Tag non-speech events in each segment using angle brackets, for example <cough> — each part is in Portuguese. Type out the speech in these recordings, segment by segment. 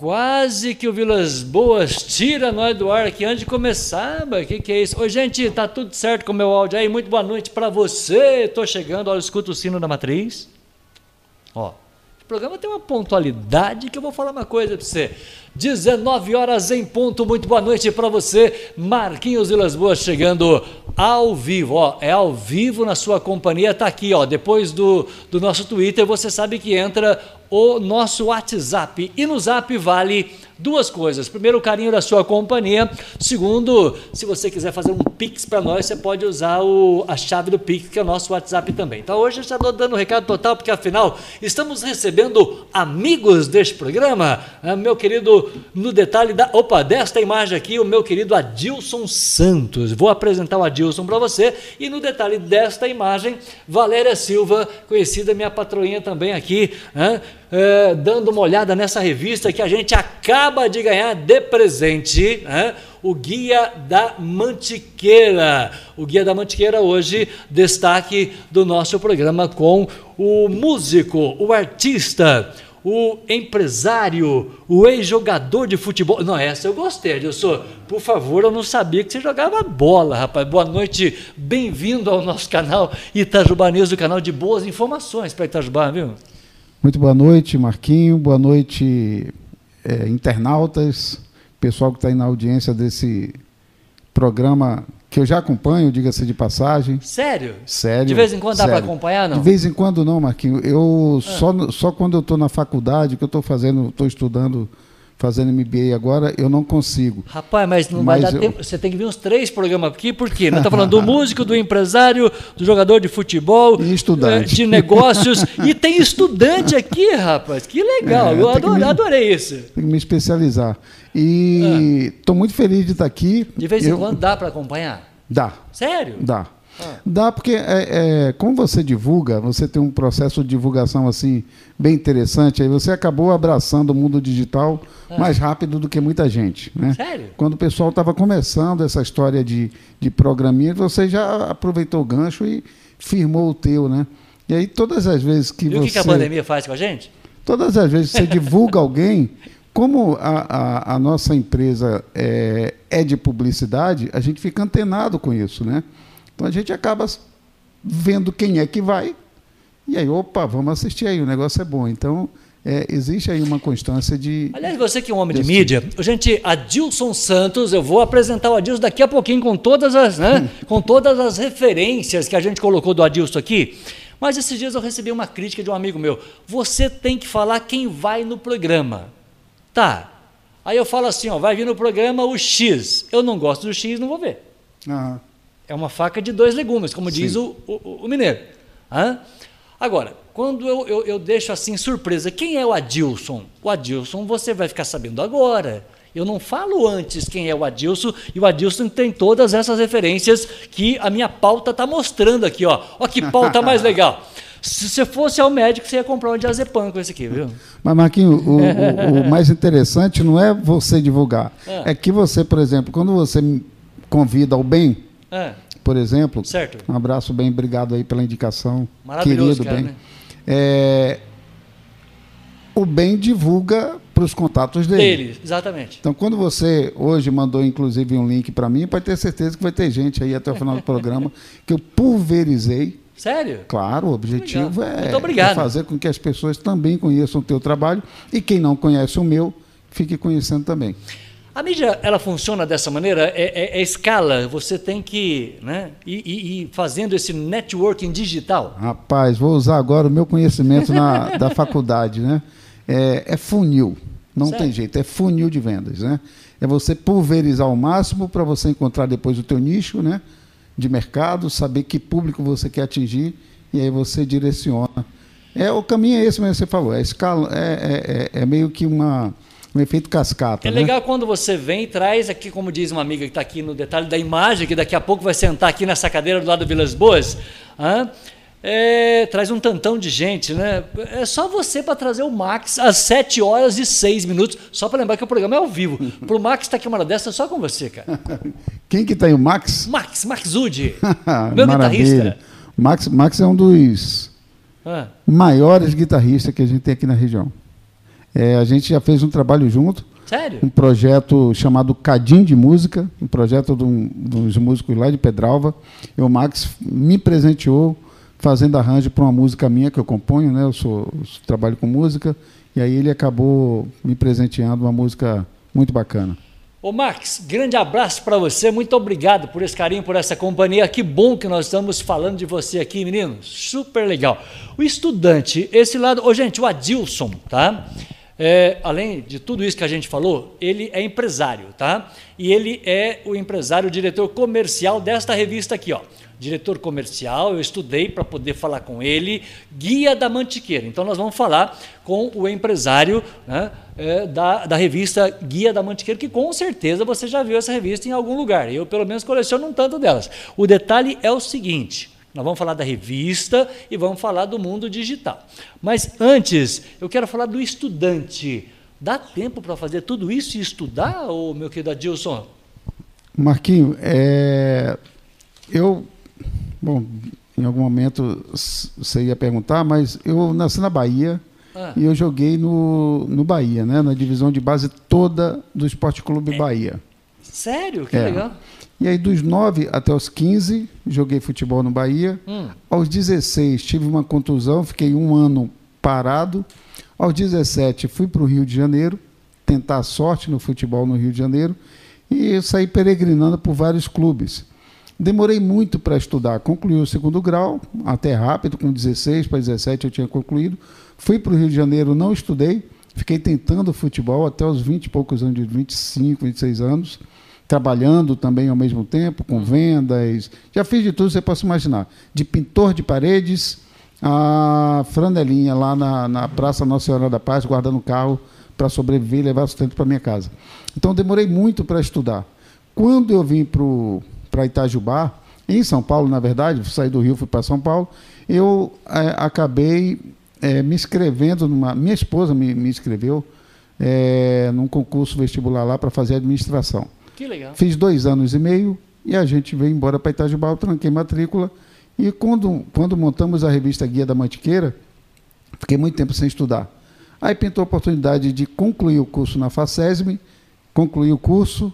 Quase que o Vilas Boas tira nós do ar aqui antes de começar. O que, que é isso? Oi, gente, tá tudo certo com o meu áudio aí? Muito boa noite para você. Tô chegando, olha, escuta o sino da matriz. Ó, programa tem uma pontualidade que eu vou falar uma coisa para você. 19 horas em ponto. Muito boa noite para você. Marquinhos Vilas Boas chegando ao vivo. Ó, é ao vivo na sua companhia. Tá aqui, ó. Depois do, do nosso Twitter, você sabe que entra o nosso WhatsApp. E no Zap vale duas coisas. Primeiro, o carinho da sua companhia. Segundo, se você quiser fazer um Pix para nós, você pode usar o, a chave do Pix, que é o nosso WhatsApp também. Então hoje eu já estou dando um recado total, porque afinal estamos recebendo amigos deste programa. Ah, meu querido, no detalhe da. Opa, desta imagem aqui, o meu querido Adilson Santos. Vou apresentar o Adilson para você. E no detalhe desta imagem, Valéria Silva, conhecida minha patroinha também aqui. Né? É, dando uma olhada nessa revista que a gente acaba de ganhar de presente, né? o Guia da Mantiqueira. O Guia da Mantiqueira hoje, destaque do nosso programa com o músico, o artista, o empresário, o ex-jogador de futebol. Não, essa eu gostei, Adilson. Por favor, eu não sabia que você jogava bola, rapaz. Boa noite, bem-vindo ao nosso canal Itajubá News, o canal de boas informações para Itajubá, viu? Muito boa noite, Marquinho. Boa noite, é, internautas, pessoal que está aí na audiência desse programa que eu já acompanho, diga-se de passagem. Sério? Sério. De vez em quando dá para acompanhar, não? De vez em quando não, Marquinho. Eu ah. só, só quando eu estou na faculdade, que eu estou fazendo, estou estudando fazendo MBA agora, eu não consigo. Rapaz, mas não mas vai dar eu... tempo. Você tem que vir uns três programas aqui, por quê? Nós estamos falando do <laughs> músico, do empresário, do jogador de futebol, e estudante. de negócios. e tem estudante aqui, rapaz. Que legal. É, eu adorei, me, adorei isso. Tem que me especializar. E estou ah. muito feliz de estar aqui. De vez em eu... quando dá para acompanhar? Dá. Sério? Dá. Ah. Dá porque, é, é, como você divulga, você tem um processo de divulgação assim bem interessante, aí você acabou abraçando o mundo digital ah. mais rápido do que muita gente. Né? Sério? Quando o pessoal estava começando essa história de, de programinha, você já aproveitou o gancho e firmou o teu, né? E aí todas as vezes que e você... o que, a pandemia faz com a gente? Todas as vezes que você divulga <laughs> alguém, como a, a, a nossa empresa é, é de publicidade, a gente fica antenado com isso, né? Então a gente acaba vendo quem é que vai, e aí, opa, vamos assistir aí, o negócio é bom. Então, é, existe aí uma constância de. Aliás, você que é um homem de mídia, gente, Adilson Santos, eu vou apresentar o Adilson daqui a pouquinho com todas as, né, <laughs> com todas as referências que a gente colocou do Adilson aqui. Mas esses dias eu recebi uma crítica de um amigo meu. Você tem que falar quem vai no programa. Tá. Aí eu falo assim, ó, vai vir no programa o X. Eu não gosto do X, não vou ver. Uhum. É uma faca de dois legumes, como Sim. diz o, o, o mineiro. Hã? Agora, quando eu, eu, eu, deixo assim surpresa, quem é o Adilson? O Adilson você vai ficar sabendo agora. Eu não falo antes quem é o Adilson, e o Adilson tem todas essas referências que a minha pauta está mostrando aqui. Ó. ó que pauta mais legal. Se você fosse ao médico, você ia comprar um diazepam com esse aqui, viu? Mas, Marquinhos, o, o, o, <laughs> mais interessante não é você divulgar. É. é que você, por exemplo, quando você convida ao bem, é. por exemplo. Certo. Um abraço bem, obrigado aí pela indicação. Maravilhoso, querido cara, bem. Né? É, o bem divulga para os contatos dele. Dele, exatamente. Então, quando você hoje mandou, inclusive, um link para mim, pode ter certeza que vai ter gente aí até o final do programa <laughs> que eu pulverizei. Sério? Claro, o objetivo é, é, fazer com que as pessoas também conheçam o teu trabalho e quem não conhece o meu, fique conhecendo também. A mídia ela funciona dessa maneira, é, é, é escala. Você tem que né, ir, ir, fazendo esse networking digital. Rapaz, vou usar agora o meu conhecimento na, <laughs> da faculdade, né? É, é funil, não certo. tem jeito, é funil de vendas, né? É você pulverizar ao máximo para você encontrar depois o teu nicho, né? De mercado, saber que público você quer atingir e aí você direciona. É o caminho é esse mesmo que você falou. É escala, é, é, é, é meio que uma um efeito cascata. É né? legal quando você vem e traz aqui, como diz uma amiga que está aqui no detalhe da imagem, que daqui a pouco vai sentar aqui nessa cadeira do lado do Vilas Boas. É, traz um tantão de gente, né? É só você para trazer o Max às 7 horas e 6 minutos, só para lembrar que o programa é ao vivo. <laughs> Para o Max estar tá aqui uma hora dessa, é só com você, cara. <laughs> Quem que está aí, o Max? Max, Max Zudi, <laughs> meu Maravilha. guitarrista. Max, Max é um dos ah. maiores guitarristas que a gente tem aqui na região. É, a gente já fez um trabalho junto. Sério? Um projeto chamado Cadim de Música, um projeto de um, dos músicos lá de Pedralva. E o Max me presenteou fazendo arranjo para uma música minha que eu componho, né? Eu sou eu trabalho com música e aí ele acabou me presenteando uma música muito bacana. Ô Max, grande abraço para você, muito obrigado por esse carinho, por essa companhia. Que bom que nós estamos falando de você aqui, menino. Super legal. O estudante, esse lado. Ô, gente, o Adilson, tá? É, além de tudo isso que a gente falou, ele é empresário, tá? E ele é o empresário, o diretor comercial desta revista aqui, ó. Diretor comercial, eu estudei para poder falar com ele, guia da Mantiqueira. Então nós vamos falar com o empresário né, é, da, da revista Guia da Mantiqueira, que com certeza você já viu essa revista em algum lugar. Eu, pelo menos, coleciono um tanto delas. O detalhe é o seguinte: nós vamos falar da revista e vamos falar do mundo digital. Mas antes, eu quero falar do estudante. Dá tempo para fazer tudo isso e estudar, ô, meu querido Adilson? Marquinho, é, eu, bom, em algum momento você ia perguntar, mas eu nasci na Bahia ah. e eu joguei no, no Bahia, né, na divisão de base toda do Esporte Clube é. Bahia. Sério? Que é. legal. E aí, dos 9 até os 15, joguei futebol no Bahia. Hum. Aos 16, tive uma contusão, fiquei um ano parado. Aos 17, fui para o Rio de Janeiro, tentar a sorte no futebol no Rio de Janeiro. E saí peregrinando por vários clubes. Demorei muito para estudar. Concluí o segundo grau, até rápido, com 16 para 17 eu tinha concluído. Fui para o Rio de Janeiro, não estudei. Fiquei tentando futebol até os 20 e poucos anos, de 25, 26 anos trabalhando também ao mesmo tempo, com vendas. Já fiz de tudo, você pode imaginar. De pintor de paredes a franelinha lá na, na Praça Nossa Senhora da Paz, guardando carro para sobreviver e levar sustento para minha casa. Então demorei muito para estudar. Quando eu vim para Itajubá, em São Paulo, na verdade, saí do Rio, fui para São Paulo, eu é, acabei é, me inscrevendo numa. Minha esposa me, me inscreveu é, num concurso vestibular lá para fazer administração. Que legal. Fiz dois anos e meio e a gente veio embora para Itajubá, eu tranquei matrícula. E quando, quando montamos a revista Guia da Mantiqueira, fiquei muito tempo sem estudar. Aí pintou a oportunidade de concluir o curso na FACESM, concluí o curso,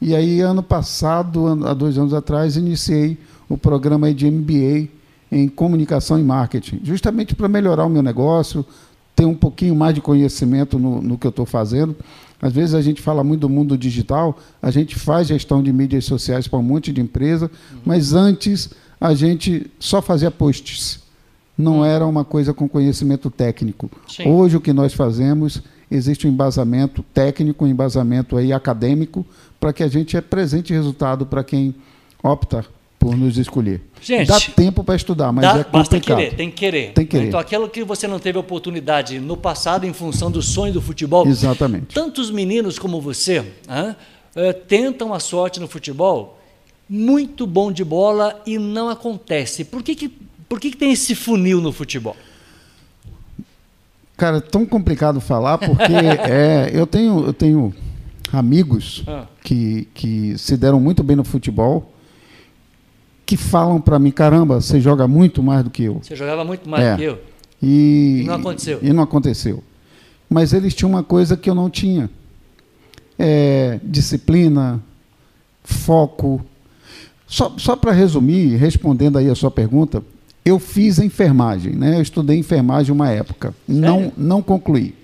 e aí ano passado, há dois anos atrás, iniciei o programa de MBA em comunicação e marketing, justamente para melhorar o meu negócio, ter um pouquinho mais de conhecimento no, no que eu estou fazendo. Às vezes a gente fala muito do mundo digital, a gente faz gestão de mídias sociais para um monte de empresa, uhum. mas antes a gente só fazia posts. Não uhum. era uma coisa com conhecimento técnico. Sim. Hoje o que nós fazemos, existe um embasamento técnico, um embasamento aí acadêmico, para que a gente apresente resultado para quem opta por nos escolher. Gente, dá tempo para estudar, mas dá, é complicado. Basta querer, tem que querer. Tem que querer. Então, aquilo que você não teve oportunidade no passado em função do sonho do futebol. Exatamente. Tantos meninos como você é, tentam a sorte no futebol, muito bom de bola e não acontece. Por que, que, por que, que tem esse funil no futebol? Cara, é tão complicado falar, porque <laughs> é, eu, tenho, eu tenho amigos ah. que, que se deram muito bem no futebol que falam para mim, caramba, você joga muito mais do que eu. Você jogava muito mais é. do que eu. E, e, não aconteceu. E não aconteceu. Mas eles tinham uma coisa que eu não tinha. É, disciplina, foco. Só, só para resumir, respondendo aí a sua pergunta, eu fiz enfermagem, né? Eu estudei enfermagem uma época, Sério? não não concluí.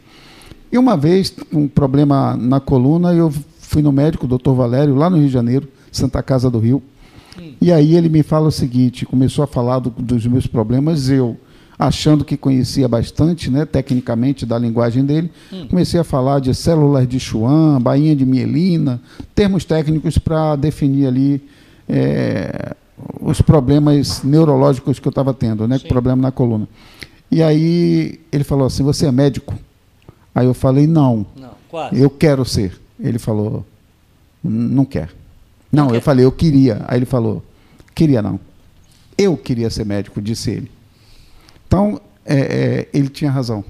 E uma vez, um problema na coluna, eu fui no médico, doutor Valério, lá no Rio de Janeiro, Santa Casa do Rio. E aí ele me fala o seguinte, começou a falar do, dos meus problemas, eu achando que conhecia bastante, né, tecnicamente da linguagem dele, hum. comecei a falar de células de Schwann, bainha de mielina, termos técnicos para definir ali é, os problemas neurológicos que eu estava tendo, né, problema na coluna. E aí ele falou assim, você é médico? Aí eu falei, não, não eu quero ser. Ele falou, não quer. Não, eu falei, eu queria. Aí ele falou, queria não. Eu queria ser médico, disse ele. Então, é, é, ele tinha razão.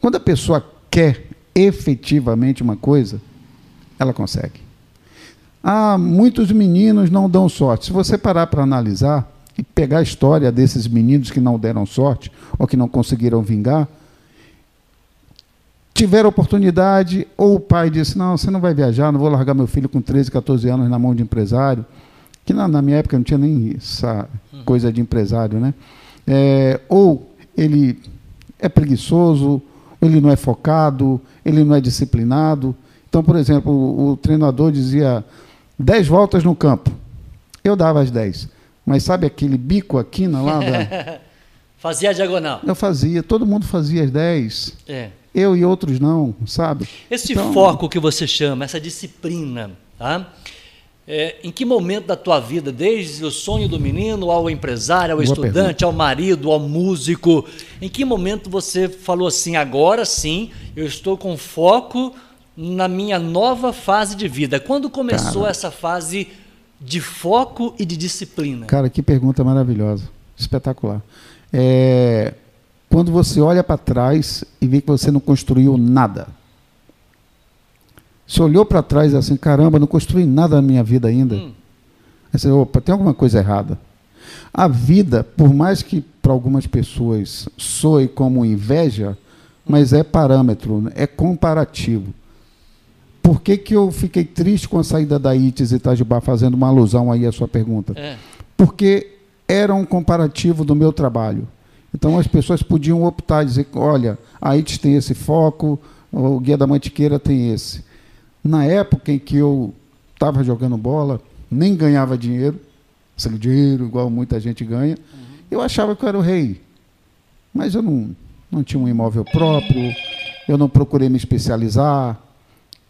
Quando a pessoa quer efetivamente uma coisa, ela consegue. Ah, muitos meninos não dão sorte. Se você parar para analisar e pegar a história desses meninos que não deram sorte ou que não conseguiram vingar, tiveram oportunidade, ou o pai disse: Não, você não vai viajar, não vou largar meu filho com 13, 14 anos na mão de empresário. Que na, na minha época não tinha nem essa coisa de empresário, né? É, ou ele é preguiçoso, ele não é focado, ele não é disciplinado. Então, por exemplo, o, o treinador dizia 10 voltas no campo. Eu dava as 10. Mas sabe aquele bico aqui na lá da... <laughs> Fazia a diagonal. Eu fazia, todo mundo fazia as 10. É. Eu e outros não, sabe? Esse então... foco que você chama, essa disciplina, tá? É, em que momento da tua vida, desde o sonho do menino ao empresário, ao estudante, pergunta. ao marido, ao músico, em que momento você falou assim, agora sim, eu estou com foco na minha nova fase de vida? Quando começou Cara, essa fase de foco e de disciplina? Cara, que pergunta maravilhosa, espetacular. É, quando você olha para trás e vê que você não construiu nada. Você olhou para trás e assim, caramba, não construí nada na minha vida ainda. Hum. Aí você, opa, tem alguma coisa errada. A vida, por mais que para algumas pessoas soe como inveja, mas é parâmetro, é comparativo. Por que, que eu fiquei triste com a saída da ITES e Itajubá, fazendo uma alusão aí à sua pergunta? É. Porque era um comparativo do meu trabalho. Então as pessoas podiam optar, dizer, olha, a ITES tem esse foco, o Guia da Mantiqueira tem esse. Na época em que eu estava jogando bola, nem ganhava dinheiro, sem dinheiro igual muita gente ganha, uhum. eu achava que eu era o rei. Mas eu não, não tinha um imóvel próprio, eu não procurei me especializar.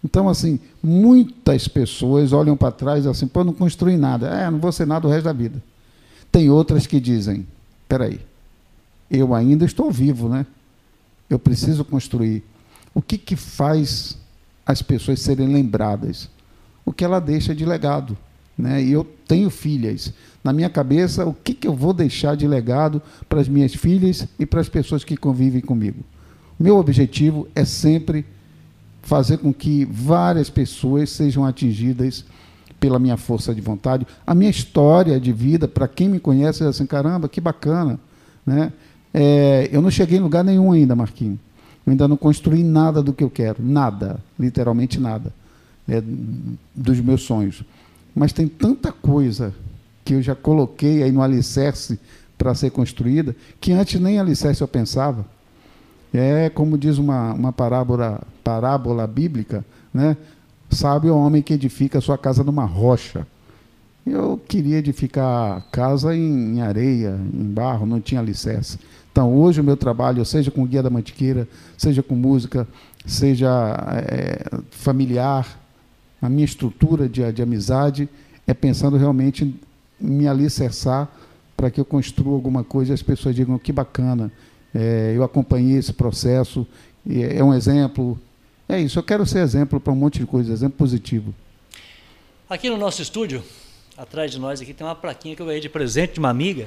Então, assim, muitas pessoas olham para trás assim, pô, não construí nada. É, não vou ser nada o resto da vida. Tem outras que dizem: peraí, eu ainda estou vivo, né? Eu preciso construir. O que, que faz as pessoas serem lembradas? O que ela deixa de legado. Né? E eu tenho filhas. Na minha cabeça, o que, que eu vou deixar de legado para as minhas filhas e para as pessoas que convivem comigo? Meu objetivo é sempre fazer com que várias pessoas sejam atingidas pela minha força de vontade. A minha história de vida, para quem me conhece, é assim, caramba, que bacana. Né? É, eu não cheguei em lugar nenhum ainda, Marquinhos. Eu ainda não construí nada do que eu quero. Nada, literalmente nada. É, dos meus sonhos. Mas tem tanta coisa que eu já coloquei aí no alicerce para ser construída, que antes nem alicerce eu pensava. É como diz uma, uma parábola, parábola bíblica, né? Sabe o homem que edifica a sua casa numa rocha. Eu queria edificar casa em, em, areia, em barro, não tinha alicerce. Então, hoje o meu trabalho, seja com Guia da Mantiqueira, seja com música, seja é, familiar, a minha estrutura de, de amizade é pensando realmente em me alicerçar para que eu construa alguma coisa e as pessoas digam que bacana, é, eu acompanhei esse processo, é um exemplo, é isso, eu quero ser exemplo para um monte de coisa, exemplo positivo. Aqui no nosso estúdio, atrás de nós aqui tem uma plaquinha que eu ganhei de presente de uma amiga,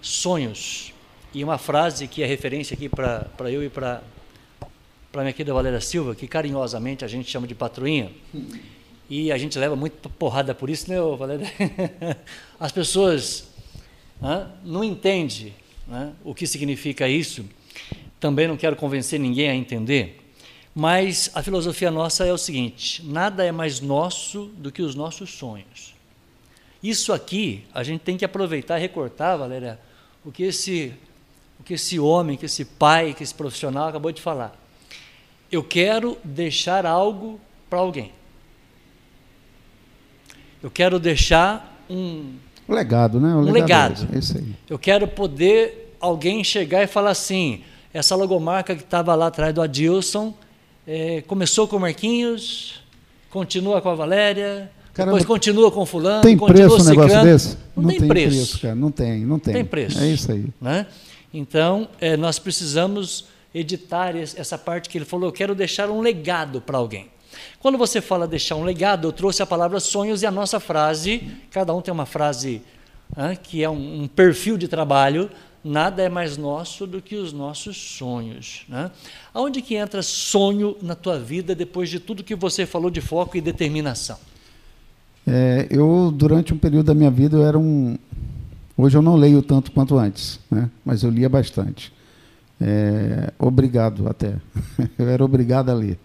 sonhos. E uma frase que é referência aqui para eu e para para minha querida Valéria Silva, que carinhosamente a gente chama de patroinha. E a gente leva muito porrada por isso, né, Valéria? <laughs> As pessoas não entendem né, o que significa isso. Também não quero convencer ninguém a entender. Mas a filosofia nossa é o seguinte: nada é mais nosso do que os nossos sonhos. Isso aqui a gente tem que aproveitar e recortar, Valéria, o que esse, o que esse homem, que esse pai, que esse profissional acabou de falar. Eu quero deixar algo para alguém. Eu quero deixar um o legado, né? O um legado. legado. É isso aí. Eu quero poder alguém chegar e falar assim: essa logomarca que estava lá atrás do Adilson é, começou com o Marquinhos, continua com a Valéria, Caramba, depois continua com o fulano, tem preço um negócio desse? Não, não tem, tem preço. preço. cara. Não tem, não tem. Tem preço. É isso aí. Né? Então, é, nós precisamos editar essa parte que ele falou, eu quero deixar um legado para alguém. Quando você fala deixar um legado, eu trouxe a palavra sonhos e a nossa frase, cada um tem uma frase que é um, um perfil de trabalho, nada é mais nosso do que os nossos sonhos. Né? Aonde que entra sonho na tua vida depois de tudo que você falou de foco e determinação? É, eu, durante um período da minha vida, eu era um... Hoje eu não leio tanto quanto antes, né? mas eu lia bastante. É, obrigado até. <laughs> Eu era obrigado a ler.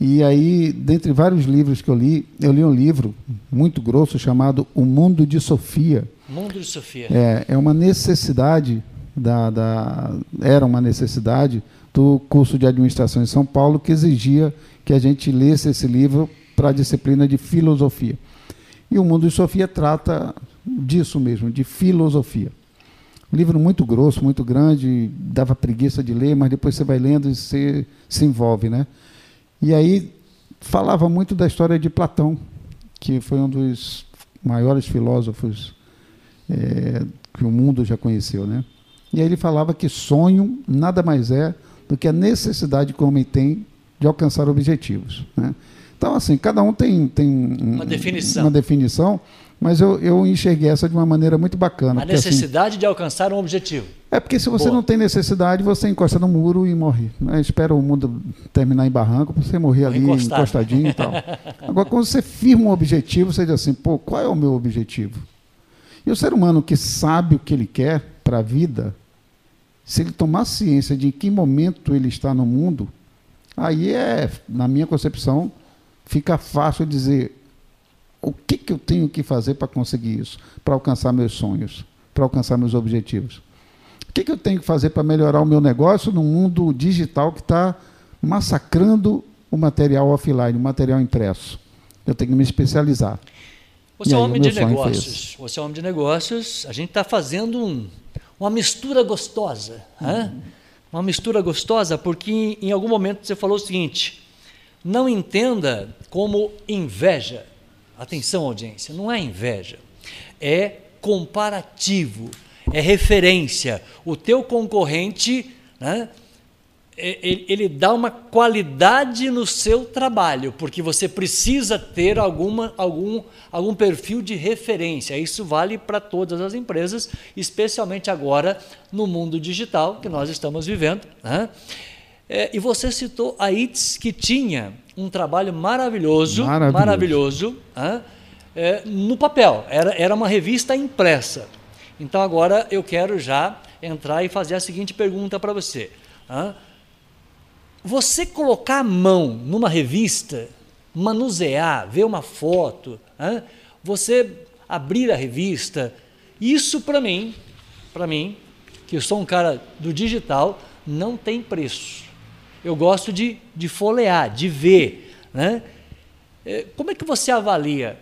E aí, dentre vários livros que eu li, eu li um livro muito grosso chamado O Mundo de Sofia. Mundo de Sofia. É, é uma necessidade da, da, era uma necessidade do curso de administração em São Paulo que exigia que a gente lesse esse livro para a disciplina de filosofia. E o Mundo de Sofia trata disso mesmo, de filosofia. Um livro muito grosso, muito grande, dava preguiça de ler, mas depois você vai lendo e você se envolve, né? E aí falava muito da história de Platão, que foi um dos maiores filósofos é, que o mundo já conheceu, né? E aí ele falava que sonho nada mais é do que a necessidade que o homem tem de alcançar objetivos. Né? Então, assim, cada um tem, tem uma definição. Uma definição mas eu, eu enxerguei essa de uma maneira muito bacana. A porque, assim, necessidade assim, de alcançar um objetivo. É porque se você Boa. não tem necessidade, você encosta no muro e morre. Né? Espera o mundo terminar em barranco para você morrer ali encostadinho e tal. <laughs> Agora, quando você firma um objetivo, você diz assim, pô, qual é o meu objetivo? E o ser humano que sabe o que ele quer para a vida, se ele tomar ciência de em que momento ele está no mundo, aí é, na minha concepção, fica fácil dizer o que, que eu tenho que fazer para conseguir isso, para alcançar meus sonhos, para alcançar meus objetivos. O que, que eu tenho que fazer para melhorar o meu negócio no mundo digital que está massacrando o material offline, o material impresso? Eu tenho que me especializar. Você é um homem de negócios. Você é homem de negócios. A gente está fazendo um, uma mistura gostosa. Uhum. Uma mistura gostosa, porque em, em algum momento você falou o seguinte: não entenda como inveja Atenção, audiência, não é inveja, é comparativo, é referência. O teu concorrente, né, ele, dá uma qualidade no seu trabalho, porque você precisa ter alguma, algum, algum perfil de referência. Isso vale para todas as empresas, especialmente agora no mundo digital que nós estamos vivendo. Né? É, e você citou a ITS, que tinha um trabalho maravilhoso, maravilhoso, maravilhoso é, no papel. Era, era uma revista impressa. Então agora eu quero já entrar e fazer a seguinte pergunta para você. Você colocar a mão numa revista, manusear, ver uma foto, você abrir a revista, isso para mim, para mim, que eu sou um cara do digital, não tem preço eu gosto de, de folhear, de ver. Né? É, como é que você avalia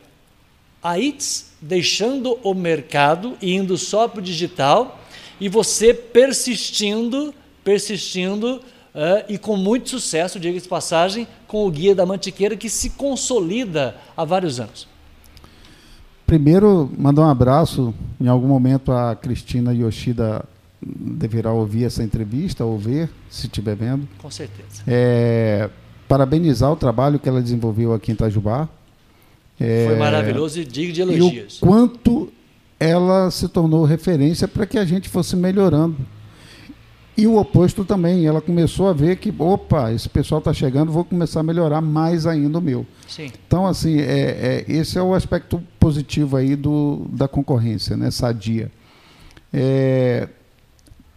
a ITS deixando o mercado e indo só para o digital e você persistindo, persistindo uh, e com muito sucesso, diga de passagem, com o Guia da Mantiqueira que se consolida há vários anos? Primeiro, mandar um abraço. Em algum momento a Cristina Yoshida deverá ouvir essa entrevista ou ver, se estiver vendo. Com certeza. É, parabenizar o trabalho que ela desenvolveu aqui em Itajubá. É, Foi maravilhoso e digo de elogios. E o quanto ela se tornou referência para que a gente fosse melhorando. E o oposto também, ela começou a ver que, opa, esse pessoal está chegando, vou começar a melhorar mais ainda o meu. Sim. Então, assim, é, é, esse é o aspecto positivo aí do, da concorrência, né, sadia. É,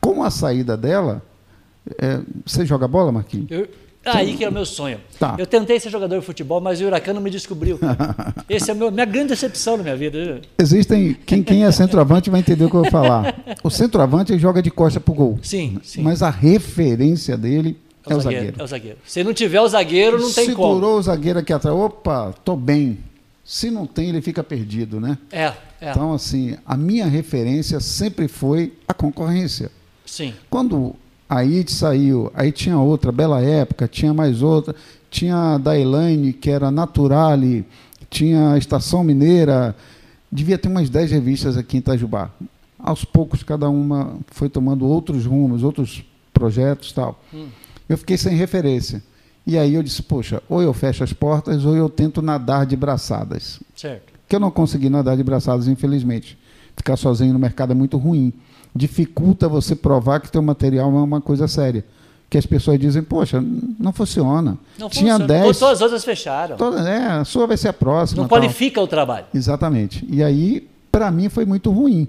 com a saída dela, é, você joga bola, Marquinhos? Eu, aí que é o meu sonho. Tá. Eu tentei ser jogador de futebol, mas o Huracan não me descobriu. <laughs> Essa é a minha grande decepção na minha vida. Existem. Quem, quem é centroavante vai entender o que eu vou falar. O centroavante joga de costa pro gol. Sim, sim. Mas a referência dele é o, é o zagueiro, zagueiro, É o zagueiro. Se não tiver o zagueiro, não tem Segurou como. Segurou o zagueiro aqui atrás. Opa, tô bem. Se não tem, ele fica perdido, né? É, é. Então, assim, a minha referência sempre foi a concorrência. Sim. Quando a IT saiu, aí tinha outra, Bela Época, tinha mais outra, tinha a da Elaine, que era Naturale, tinha a Estação Mineira, devia ter umas 10 revistas aqui em Itajubá. Aos poucos, cada uma foi tomando outros rumos, outros projetos tal. Hum. Eu fiquei sem referência. E aí eu disse, poxa, ou eu fecho as portas ou eu tento nadar de braçadas. Certo. Que eu não consegui nadar de braçadas, infelizmente. Ficar sozinho no mercado é muito ruim dificulta você provar que teu material é uma coisa séria. Que as pessoas dizem, poxa, não funciona. Não Tinha funciona. 10. Todas as outras fecharam. Toda, é, a sua vai ser a próxima. Não tal. qualifica o trabalho. Exatamente. E aí, para mim, foi muito ruim.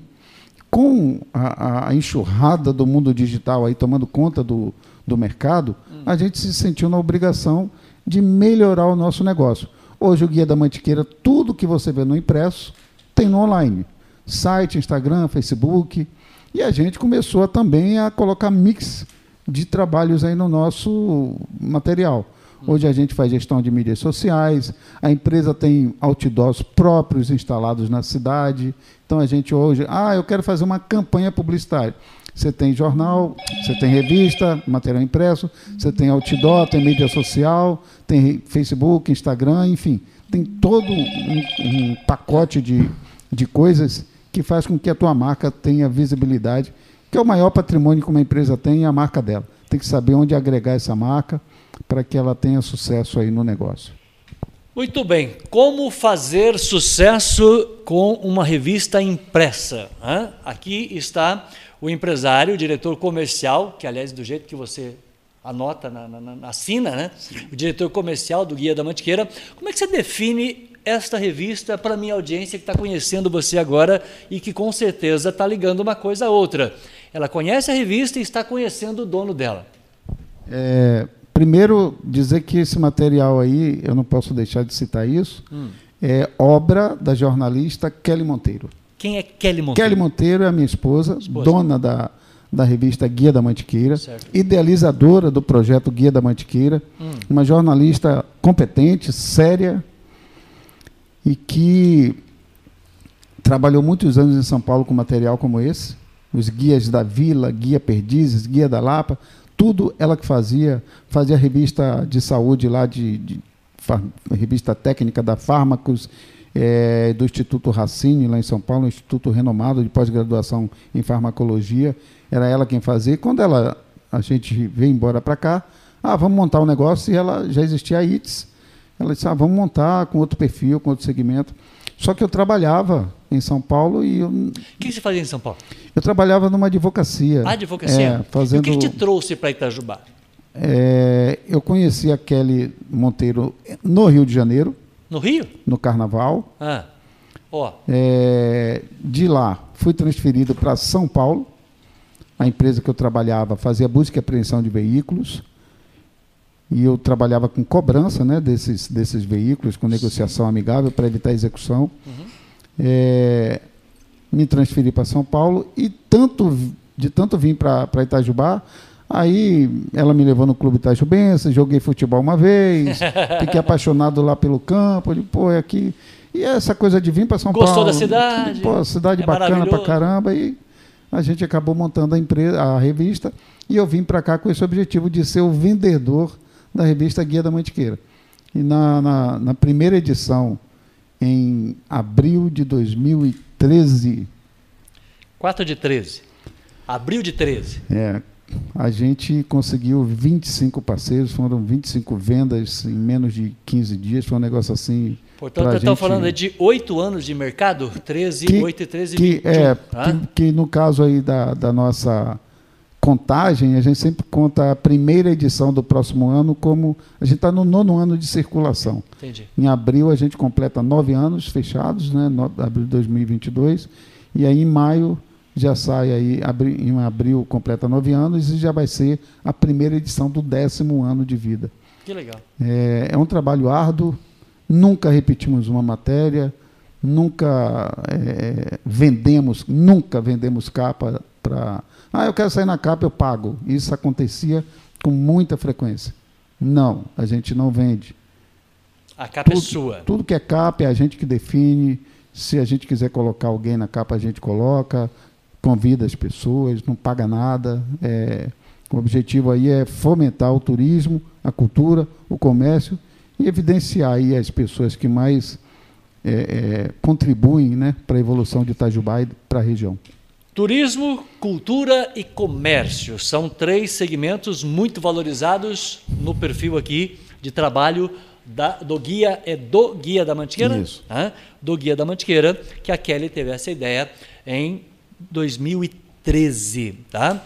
com a, a, enxurrada do mundo digital aí tomando conta do, do mercado, hum. a gente se sentiu na obrigação de melhorar o nosso negócio. Hoje o Guia da Mantiqueira, tudo que você vê no impresso, tem no online. Site, Instagram, Facebook. E a gente começou também a colocar mix de trabalhos aí no nosso material. Hoje a gente faz gestão de mídias sociais, a empresa tem outdoors próprios instalados na cidade. Então a gente hoje, ah, eu quero fazer uma campanha publicitária. Você tem jornal, você tem revista, material impresso, você tem outdoor, tem mídia social, tem Facebook, Instagram, enfim. Tem todo um, um pacote de, de coisas que faz com que a tua marca tenha visibilidade, que é o maior patrimônio que uma empresa tem, é a marca dela. Tem que saber onde agregar essa marca para que ela tenha sucesso aí no negócio. Muito bem. Como fazer sucesso com uma revista impressa? Aqui está o empresário, o diretor comercial, que aliás do jeito que você anota na, na, na assina, né? O diretor comercial do Guia da Mantiqueira. Como é que você define esta revista para a minha audiência que está conhecendo você agora e que com certeza está ligando uma coisa a outra? Ela conhece a revista e está conhecendo o dono dela. É, primeiro, dizer que esse material aí, eu não posso deixar de citar isso, hum. é obra da jornalista Kelly Monteiro. Quem é Kelly Monteiro? Kelly Monteiro é a minha esposa, esposa. dona da, da revista Guia da Mantiqueira, certo. idealizadora do projeto Guia da Mantiqueira, hum. uma jornalista competente, séria e que trabalhou muitos anos em São Paulo com material como esse, os guias da Vila, Guia Perdizes, Guia da Lapa, tudo ela que fazia, fazia revista de saúde lá, de, de revista técnica da Fármacos, é, do Instituto Racine, lá em São Paulo, um instituto renomado de pós-graduação em farmacologia. Era ela quem fazia. E quando ela, a gente veio embora para cá, ah, vamos montar um negócio, e ela já existia a ITS. Ela disse, ah, vamos montar com outro perfil, com outro segmento. Só que eu trabalhava em São Paulo e eu... O que você fazia em São Paulo? Eu trabalhava numa advocacia. Ah, advocacia? É, fazendo... E o que, que te trouxe para Itajubá? É, eu conheci a Kelly Monteiro no Rio de Janeiro. No Rio? No Carnaval. Ah. Oh. É, de lá, fui transferido para São Paulo. A empresa que eu trabalhava fazia busca e apreensão de veículos. E eu trabalhava com cobrança né, desses, desses veículos, com negociação amigável para evitar execução. Uhum. É, me transferi para São Paulo e tanto de tanto vim para Itajubá, Aí ela me levou no clube Itajubense, joguei futebol uma vez, <laughs> fiquei apaixonado lá pelo campo, pô, é aqui. E essa coisa de vir para São Gostou Paulo. Gostou da cidade? Pô, cidade é bacana pra caramba. E a gente acabou montando a empresa, a revista, e eu vim para cá com esse objetivo de ser o vendedor da revista Guia da Mantiqueira. E na, na, na primeira edição, em abril de 2013. 4 de 13. Abril de 13. É, a gente conseguiu 25 parceiros, foram 25 vendas em menos de 15 dias, foi um negócio assim. Portanto, estão falando de 8 anos de mercado? 13, que, 8 e 13, que, 21. É, que, que, no caso aí da, da nossa contagem, a gente sempre conta a primeira edição do próximo ano como a gente está no nono ano de circulação. Entendi. Em abril a gente completa nove anos fechados, né, no, abril de 2022, e aí em maio já sai aí, em abril completa nove anos e já vai ser a primeira edição do décimo ano de vida. Que legal. É, é um trabalho árduo, nunca repetimos uma matéria, nunca é, vendemos, nunca vendemos capa para. Ah, eu quero sair na capa, eu pago. Isso acontecia com muita frequência. Não, a gente não vende. A capa é tudo, é sua. Tudo que é capa é a gente que define. Se a gente quiser colocar alguém na capa, a gente coloca convida as pessoas, não paga nada. É, o objetivo aí é fomentar o turismo, a cultura, o comércio e evidenciar aí as pessoas que mais é, é, contribuem né, para a evolução de Itajubá e para a região. Turismo, cultura e comércio são três segmentos muito valorizados no perfil aqui de trabalho da, do guia é do guia da Mantiqueira, Isso. Né? do guia da Mantiqueira, que a Kelly teve essa ideia em 2013, tá?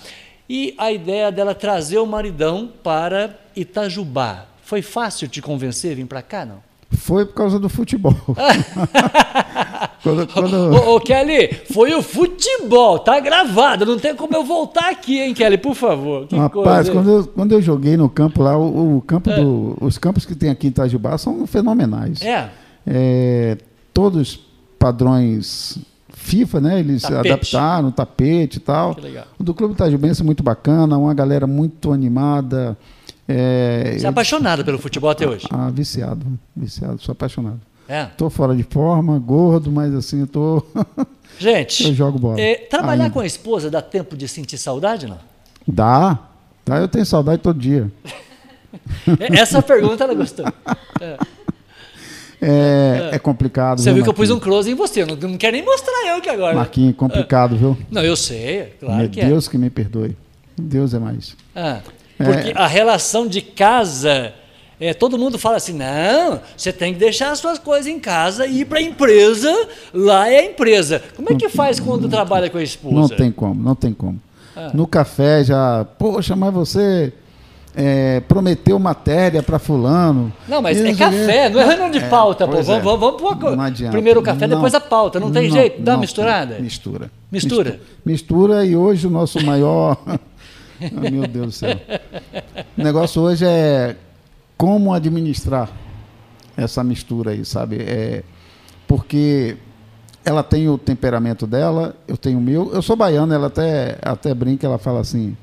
E a ideia dela trazer o maridão para Itajubá. Foi fácil te convencer vir para cá, não? Foi por causa do futebol. <laughs> quando, quando... Ô, ô, Kelly, foi o futebol, tá gravado, não tem como eu voltar aqui, hein, Kelly, por favor. Que Rapaz, quando eu, quando eu joguei no campo lá, o, o campo é. do, os campos que tem aqui em Itajubá são fenomenais. É. é todos padrões FIFA, né? Eles tapete. adaptaram, tapete e tal. Que legal. O do Clube Itajubense é muito bacana, uma galera muito animada. É, Você é apaixonado pelo futebol até hoje? Ah, viciado, viciado, sou apaixonado. É. Tô fora de forma, gordo, mas assim, eu tô. <laughs> Gente, eu jogo bola. É, trabalhar Ainda. com a esposa dá tempo de sentir saudade, não? Dá. Dá, eu tenho saudade todo dia. <laughs> Essa pergunta ela gostou. É. É, é, é complicado. Você viu, que eu pus um close em você, não, não quero nem mostrar eu que agora. Marquinhos, complicado, viu? Não, eu sei, claro Meu que Deus é. que me perdoe. Deus é mais. Ah, porque é. a relação de casa, é, todo mundo fala assim, não, você tem que deixar as suas coisas em casa e ir para a empresa, lá é a empresa. Como é que faz quando não, trabalha com a esposa? Não tem como, não tem como. Ah. No café já, poxa, mas você é, prometeu matéria para fulano. Não, mas é café, não é reunião de é, pauta, pô. Vamos, é. vamos, vamos primeiro o café, não, depois a pauta. Não tem não, jeito, dá uma misturada? Mistura. Mistura? Mistura, mistura e hoje o nosso maior. <laughs> oh, meu Deus do céu. O negócio hoje é como administrar essa mistura aí, sabe? É, porque ela tem o temperamento dela, eu tenho o meu. Eu sou baiano, ela até, até brinca, ela fala assim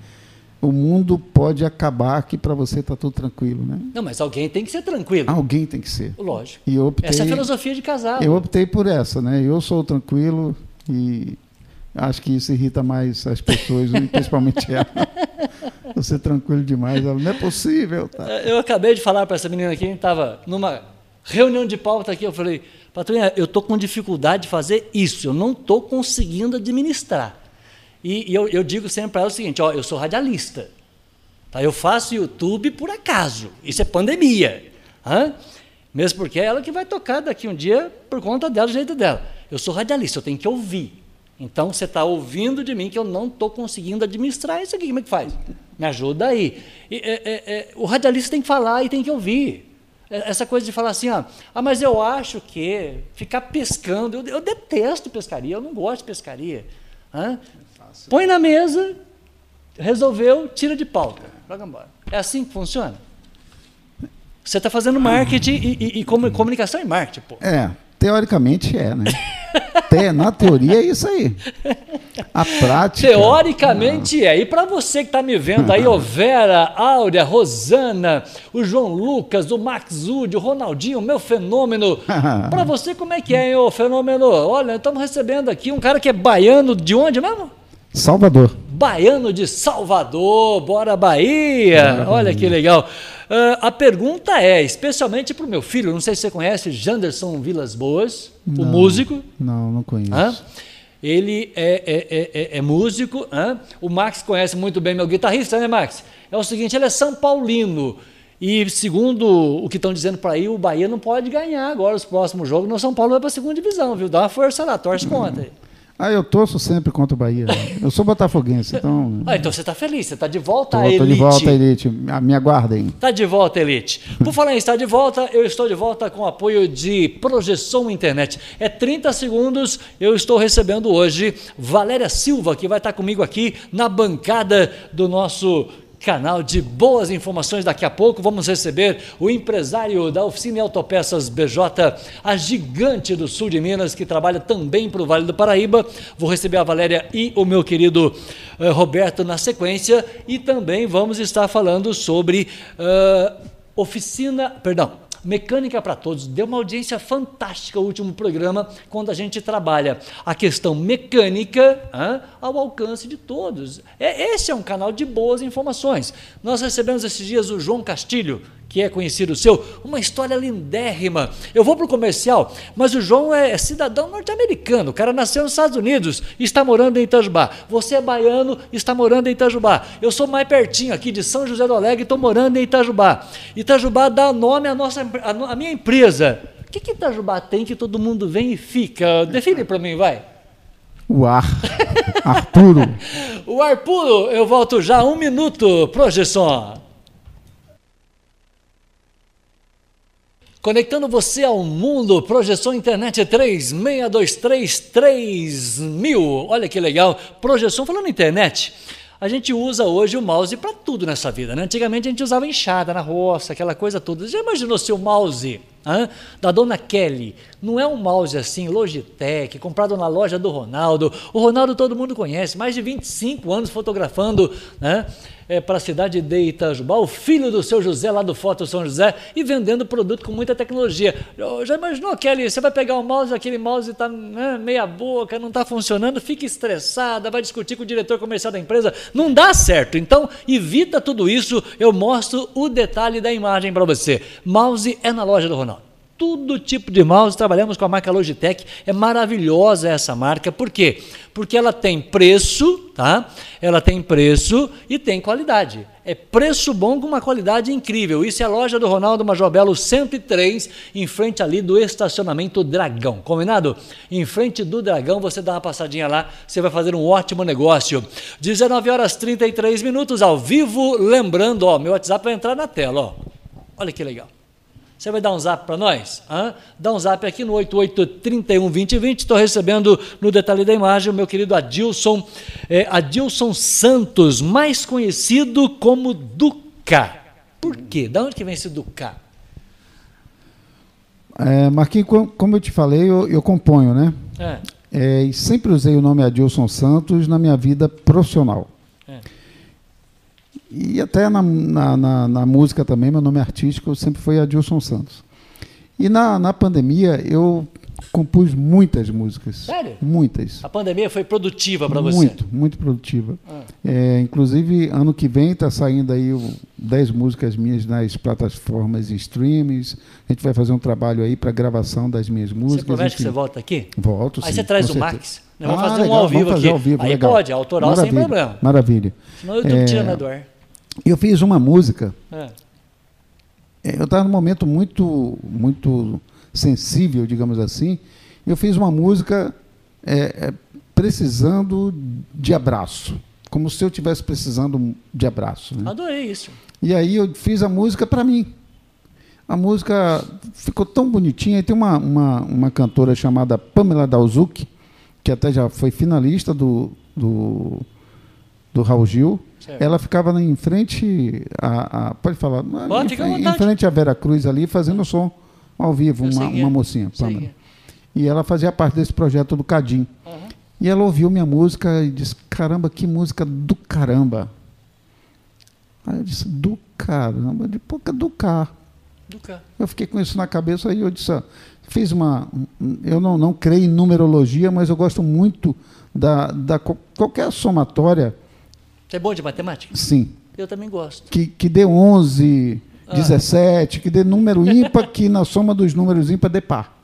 o mundo pode acabar que para você está tudo tranquilo, né? Não, mas alguém tem que ser tranquilo. Alguém tem que ser. Lógico. E optei, essa é a filosofia de casado. Eu optei por essa, né? Eu sou tranquilo e acho que isso irrita mais as pessoas, principalmente ela. <laughs> Você tranquilo demais, ela não é possível. Tá? Eu acabei de falar para essa menina aqui, estava numa reunião de pauta aqui, eu falei, patrulha, eu estou com dificuldade de fazer isso, eu não estou conseguindo administrar. E, e eu, eu, digo sempre para ela o seguinte: ó, eu sou radialista. Tá? Eu faço YouTube por acaso. Isso é pandemia. Hã? Mesmo porque é ela que vai tocar daqui um dia por conta dela, do jeito dela. Eu sou radialista, eu tenho que ouvir. Então você está ouvindo de mim que eu não estou conseguindo administrar isso aqui. Como é que faz? Me ajuda aí. E, é, é, é, o radialista tem que falar e tem que ouvir. É, essa coisa de falar assim, ó, ah, mas eu acho que ficar pescando, eu, eu detesto pescaria, eu não gosto de pescaria. Hã? Põe na mesa, resolveu, tira de pauta. Joga embora. É assim que funciona? Você está fazendo marketing e, e, e, comunicação e marketing, pô. É, teoricamente é, né? <laughs> Na teoria é isso aí. A prática. Teoricamente não. é. E para você que está me vendo aí, o <laughs> Vera, Áurea, Rosana, o João Lucas, o Max Ud, o Ronaldinho, o meu fenômeno. <laughs> para você, como é que é, hein, ô fenômeno? Olha, estamos recebendo aqui um cara que é baiano de onde mesmo? Salvador. Baiano de Salvador, bora Bahia! Bora Olha que legal. Uh, a pergunta é, especialmente para o meu filho, não sei se você conhece Janderson Vilas Boas, não, o músico. Não, não conheço. Hã? Ele é, é, é, é músico. Hã? O Max conhece muito bem meu guitarrista, né, Max? É o seguinte, ele é São Paulino. E segundo o que estão dizendo para aí, o Bahia não pode ganhar agora os próximos jogos. No São Paulo vai para a segunda divisão, viu? Dá uma força lá, torce contra aí. Ah, eu torço sempre contra o Bahia. Eu sou botafoguense, então. Ah, então você está feliz, você está de volta tô, à elite. Estou de volta à elite, me aguardem. Está de volta, elite. Por falar em estar de volta, eu estou de volta com apoio de Projeção Internet. É 30 segundos, eu estou recebendo hoje Valéria Silva, que vai estar comigo aqui na bancada do nosso canal de boas informações. Daqui a pouco vamos receber o empresário da oficina Autopeças BJ, a gigante do sul de Minas, que trabalha também para o Vale do Paraíba. Vou receber a Valéria e o meu querido uh, Roberto na sequência. E também vamos estar falando sobre uh, oficina, perdão, Mecânica para Todos deu uma audiência fantástica o último programa, quando a gente trabalha a questão mecânica hein, ao alcance de todos. É, esse é um canal de boas informações. Nós recebemos esses dias o João Castilho, que é conhecido seu, uma história lindérrima. Eu vou para o comercial, mas o João é cidadão norte-americano, o cara nasceu nos Estados Unidos e está morando em Itajubá. Você é baiano e está morando em Itajubá. Eu sou mais pertinho aqui de São José do Alegre e estou morando em Itajubá. Itajubá dá nome à, nossa, à minha empresa. O que, que Itajubá tem que todo mundo vem e fica? Define para mim, vai. O ar. Ar puro. <laughs> o ar puro. Eu volto já um minuto, projeção. Conectando você ao mundo, projeção internet 36233000. Olha que legal. Projeção, falando internet, a gente usa hoje o mouse para tudo nessa vida. Né? Antigamente a gente usava enxada na roça, aquela coisa toda. Já imaginou seu mouse da dona Kelly? Não é um mouse assim, Logitech, comprado na loja do Ronaldo. O Ronaldo todo mundo conhece, mais de 25 anos fotografando. Né? é, para a cidade de Itajubá, o filho do seu José, lá do Foto São José, e vendendo produto com muita tecnologia. Já imaginou, Kelly, você vai pegar o mouse, aquele mouse está né, meia boca, não está funcionando, fica estressada, vai discutir com o diretor comercial da empresa, não dá certo. Então, evita tudo isso, eu mostro o detalhe da imagem para você. Mouse é na loja do Ronaldo todo tipo de mouse, trabalhamos com a marca Logitech, é maravilhosa essa marca, por quê? Porque ela tem preço, tá? Ela tem preço e tem qualidade. É preço bom com uma qualidade incrível. Isso é a loja do Ronaldo Majobelo 103, em frente ali do estacionamento Dragão. Combinado? Em frente do Dragão, você dá uma passadinha lá, você vai fazer um ótimo negócio. 19 horas 33 minutos ao vivo, lembrando, ó, meu WhatsApp vai entrar na tela, ó. Olha que legal. Você vai dar um zap para nós? Hã? Dá um zap aqui no 88312020. Estou recebendo no detalhe da imagem o meu querido Adilson, é, Adilson Santos, mais conhecido como Duca. Por quê? Da onde que vem esse Duca? É, Marquinhos, como eu te falei, eu, eu componho, né? É. É, e sempre usei o nome Adilson Santos na minha vida profissional. É. E até na, na, na, na, música também, meu nome artístico sempre foi Adilson Santos. E na, na pandemia eu compus muitas músicas. Sério? Muitas. A pandemia foi produtiva para você? Muito, muito produtiva. Ah. É, inclusive, ano que vem está saindo aí 10 músicas minhas nas plataformas e streams. A gente vai fazer um trabalho aí para gravação das minhas músicas. Você promete que você volta aqui? Volto, Aí sim, você traz o certeza. Max. Vamos ah, fazer legal, um ao vivo aqui. Ao vivo, aí legal. pode, autoral Maravilha, sem problema. Maravilha. Senão eu estou é... tirando do ar. Eu fiz uma música. É. é eu estava num momento muito, muito sensível, digamos assim. Eu fiz uma música é, é, precisando de abraço, como se eu estivesse precisando de abraço. Né? Adorei isso. E aí eu fiz a música para mim. A música ficou tão bonitinha. E tem uma, uma, uma cantora chamada Pamela Dalzuc, que até já foi finalista do, do, do Raul Gil. Certo. Ela ficava em frente a, a pode falar, pode, em, em, frente à Vera Cruz ali, fazendo som ao vivo, uma, uma mocinha, Pamela. E ela fazia parte desse projeto do Cadim. Uhum. E ela ouviu minha música e disse: Caramba, que música do caramba. Aí eu disse: Do caramba, de pouca do cá. Eu fiquei com isso na cabeça, aí eu disse: ah, Fiz uma. Eu não, não creio em numerologia, mas eu gosto muito da, da qualquer somatória você é bom de matemática? Sim. Eu também gosto. Que, que dê 11, ah. 17, que dê número ímpar, que na soma dos números ímpar dê par.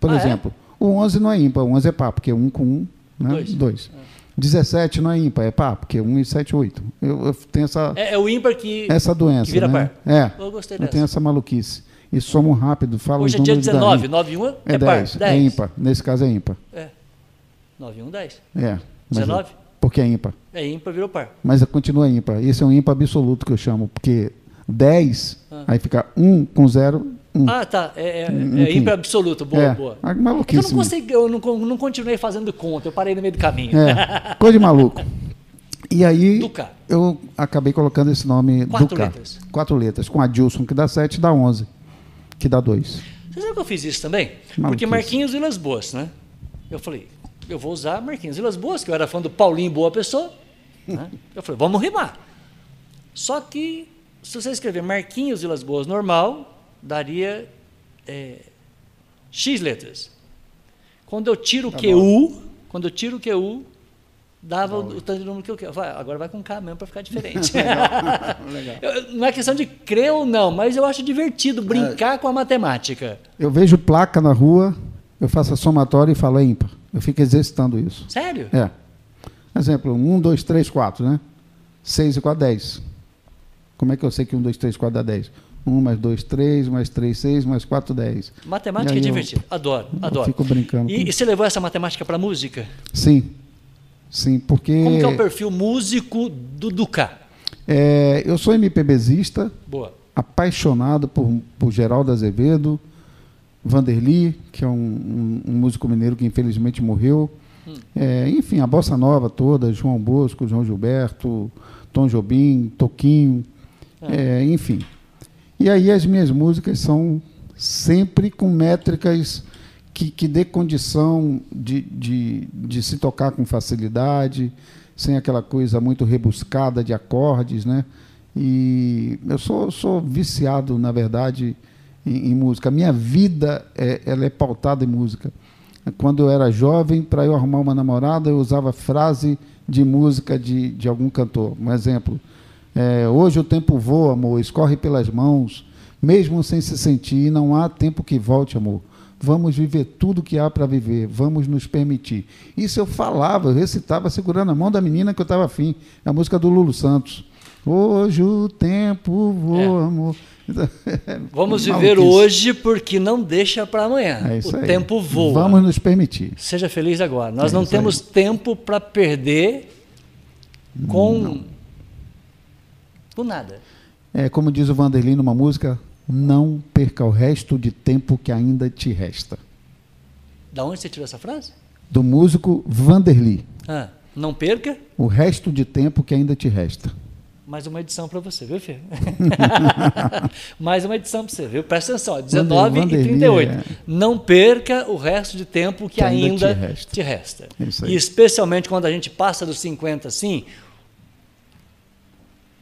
Por ah, é? exemplo, é? o 11 não é ímpar, o 11 é par, porque 1 com 1, né? 2. 2. Ah. 17 não é ímpar, é par, porque 1 e 7, 8. Eu, eu tenho essa... É, é, o ímpar que, essa doença, que vira né? par. É, eu gostei dessa. Eu tenho essa maluquice. E somo rápido, falo Hoje os é dia números 19, 9 e 1 é, é par. 10, 10. É ímpar, nesse caso é ímpar. É. 9 e 1, 10. É. 19? Porque é ímpar. É ímpar, virou par. Mas continua ímpar. Esse é um ímpar absoluto que eu chamo, porque 10, ah. aí fica 1 com 0, 1. Ah, tá. É, é, é ímpar absoluto. Boa, é. boa. Maluquice. É eu não consegui, eu não, não continuei fazendo conta, eu parei no meio do caminho. É, coisa de maluco. <laughs> E aí, Duca. eu acabei colocando esse nome Quatro Duca. letras. Quatro letras. Com a Dilson, que dá 7, dá 11, que dá 2. Você sabe que eu fiz isso também? Maluquice. Porque Marquinhos Vilas Boas, né? Eu falei, eu vou usar Marquinhos Vilas Boas, que eu era fã do Paulinho Boa Pessoa. Né? Eu falei, vamos rimar. Só que, se você escrever Marquinhos Vilas Boas normal, daria é, X letras. Quando eu tiro o tá QU, bom. quando eu tiro o QU, dava o, o tanto de número que eu quero. Agora vai com K mesmo para ficar diferente. <laughs> Legal. <laughs> Legal. Eu, não é questão de crer ou não, mas eu acho divertido brincar é, com a matemática. Eu vejo placa na rua, eu faço a somatória e falo é ímpar. Eu fico exercitando isso. Sério? É. Exemplo, 1, 2, 3, 4, né? 6 e 4, 10. Como é que eu sei que 1, 2, 3, 4 dá 10? 1 mais 2, 3, mais 3, 6, mais 4, 10. Matemática é divertido. Adoro, adoro. Fico brincando. E, e você levou essa matemática para música? Sim. Sim, porque. Como que é o perfil músico do Duca? É, eu sou MPBzista. Boa. Apaixonado por, por Geraldo Azevedo, Vanderly, que é um, um, um músico mineiro que infelizmente morreu. Hum. É, enfim, a bossa nova toda, João Bosco, João Gilberto, Tom Jobim, Toquinho, é. É, enfim. E aí as minhas músicas são sempre com métricas que, que dê condição de, de, de se tocar com facilidade, sem aquela coisa muito rebuscada de acordes, né? E eu sou, sou viciado, na verdade, em, em música. A minha vida é, ela é pautada em música. Quando eu era jovem, para eu arrumar uma namorada, eu usava frase de música de, de algum cantor. Um exemplo. É, Hoje o tempo voa, amor, escorre pelas mãos, mesmo sem se sentir, não há tempo que volte, amor. Vamos viver tudo que há para viver, vamos nos permitir. Isso eu falava, eu recitava segurando a mão da menina que eu estava afim. É a música do Lulu Santos. Hoje o tempo voa, é. amor. <laughs> Vamos viver hoje porque não deixa para amanhã. É o aí. tempo voa. Vamos nos permitir. Seja feliz agora. Nós é não temos aí. tempo para perder com não. com nada. É como diz o Vanderlei numa música, não perca o resto de tempo que ainda te resta. Da onde você tirou essa frase? Do músico Vanderlei. Ah, não perca o resto de tempo que ainda te resta. Mais uma edição para você, viu, filho? <laughs> Mais uma edição para você, viu? Presta atenção, 19 Vanderlei, e 38. É... Não perca o resto de tempo que, que ainda, ainda, te resta. Te resta. E especialmente quando a gente passa dos 50 assim,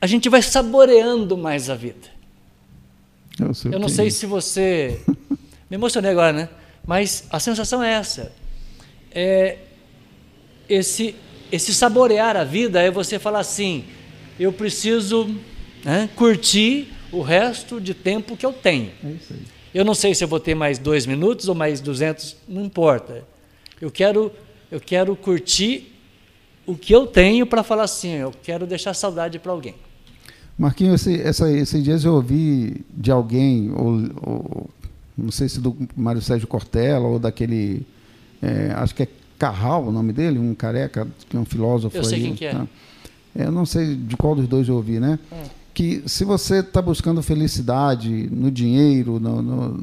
a gente vai saboreando mais a vida. Eu, Eu não sei é se você. <laughs> Me emocionei agora, né? Mas a sensação é essa. É esse, esse saborear a vida é você falar assim: eu preciso né, curtir o resto de tempo que eu tenho. É isso aí. Eu não sei se eu vou ter mais dois minutos ou mais duzentos, não importa. Eu quero, eu quero curtir o que eu tenho para falar assim: eu quero deixar saudade para alguém. Marquinhos, esse, essa, esses dias eu ouvi de alguém, ou, ou, não sei se do Mário Sérgio Cortella, ou daquele, é, acho que é Carral o nome dele, um careca, que é um filósofo Eu sei aí, quem que é. Tá? Eu não sei de qual dos dois eu ouvi, né? É. Que se você está buscando felicidade no dinheiro, no, no,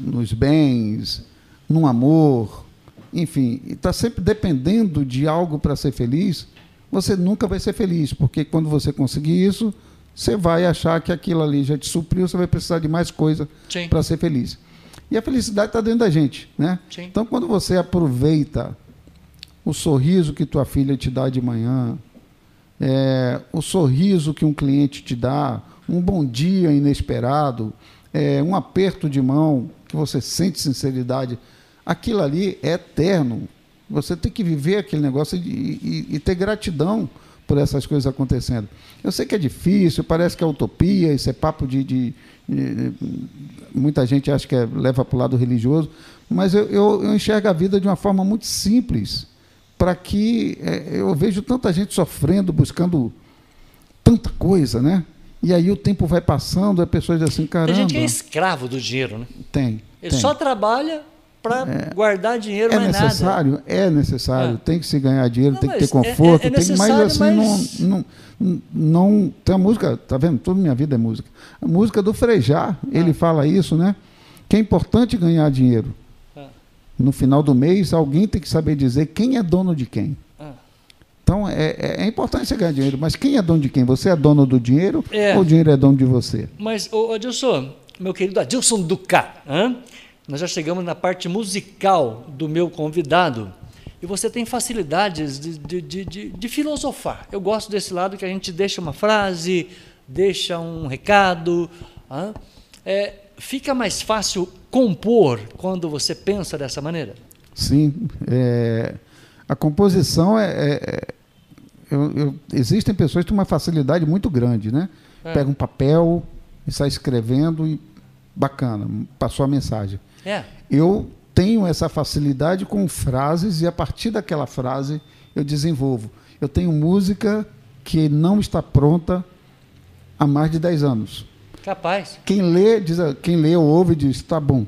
nos bens, no amor, enfim, está sempre dependendo de algo para ser feliz, você nunca vai ser feliz, porque quando você conseguir isso, você vai achar que aquilo ali já te supriu, você vai precisar de mais coisa para ser feliz. E a felicidade está dentro da gente, né? Sim. Então, quando você aproveita o sorriso que tua filha te dá de manhã, é, o sorriso que um cliente te dá, um bom dia inesperado, é, um aperto de mão que você sente sinceridade, aquilo ali é eterno. Você tem que viver aquele negócio e, e, e ter gratidão por essas coisas acontecendo. Eu sei que é difícil, parece que é utopia, isso é papo de. de, de muita gente acha que é, leva para o lado religioso, mas eu, eu, eu, enxergo a vida de uma forma muito simples, para que é, eu vejo tanta gente sofrendo, buscando tanta coisa, né? E aí o tempo vai passando, as pessoas dizem assim, caramba. Tem gente que é escravo do dinheiro, né? Tem. Ele tem. só trabalha para é, guardar dinheiro, é mais necessário, nada. É necessário, é. tem que se ganhar dinheiro, não, tem que ter conforto, é, é tem, mas assim, mas... Não, não, não, Tem a música, tá vendo? Toda minha vida é música. A música do Frejá, ah. ele fala isso, né? Que é importante ganhar dinheiro. No final do mês, alguém tem que saber dizer quem é dono de quem. Ah. Então, é, é, é, importante você ganhar dinheiro, mas quem é dono de quem? Você é dono do dinheiro é. ou o dinheiro é dono de você? Mas, ô, Adilson, meu querido Adilson Ducá, hein? Nós já chegamos na parte musical do meu convidado e você tem facilidades de, de, de, de, filosofar. Eu gosto desse lado que a gente deixa uma frase, deixa um recado. É, fica mais fácil compor quando você pensa dessa maneira? Sim. É, a composição é. é, é eu, eu, existem pessoas que têm uma facilidade muito grande, né? É. Pega um papel e sai escrevendo e bacana, passou a mensagem. É. Eu tenho essa facilidade com frases e a partir daquela frase eu desenvolvo. Eu tenho música que não está pronta há mais de 10 anos. Capaz. Quem lê, diz, quem lê ou ouve diz, está bom.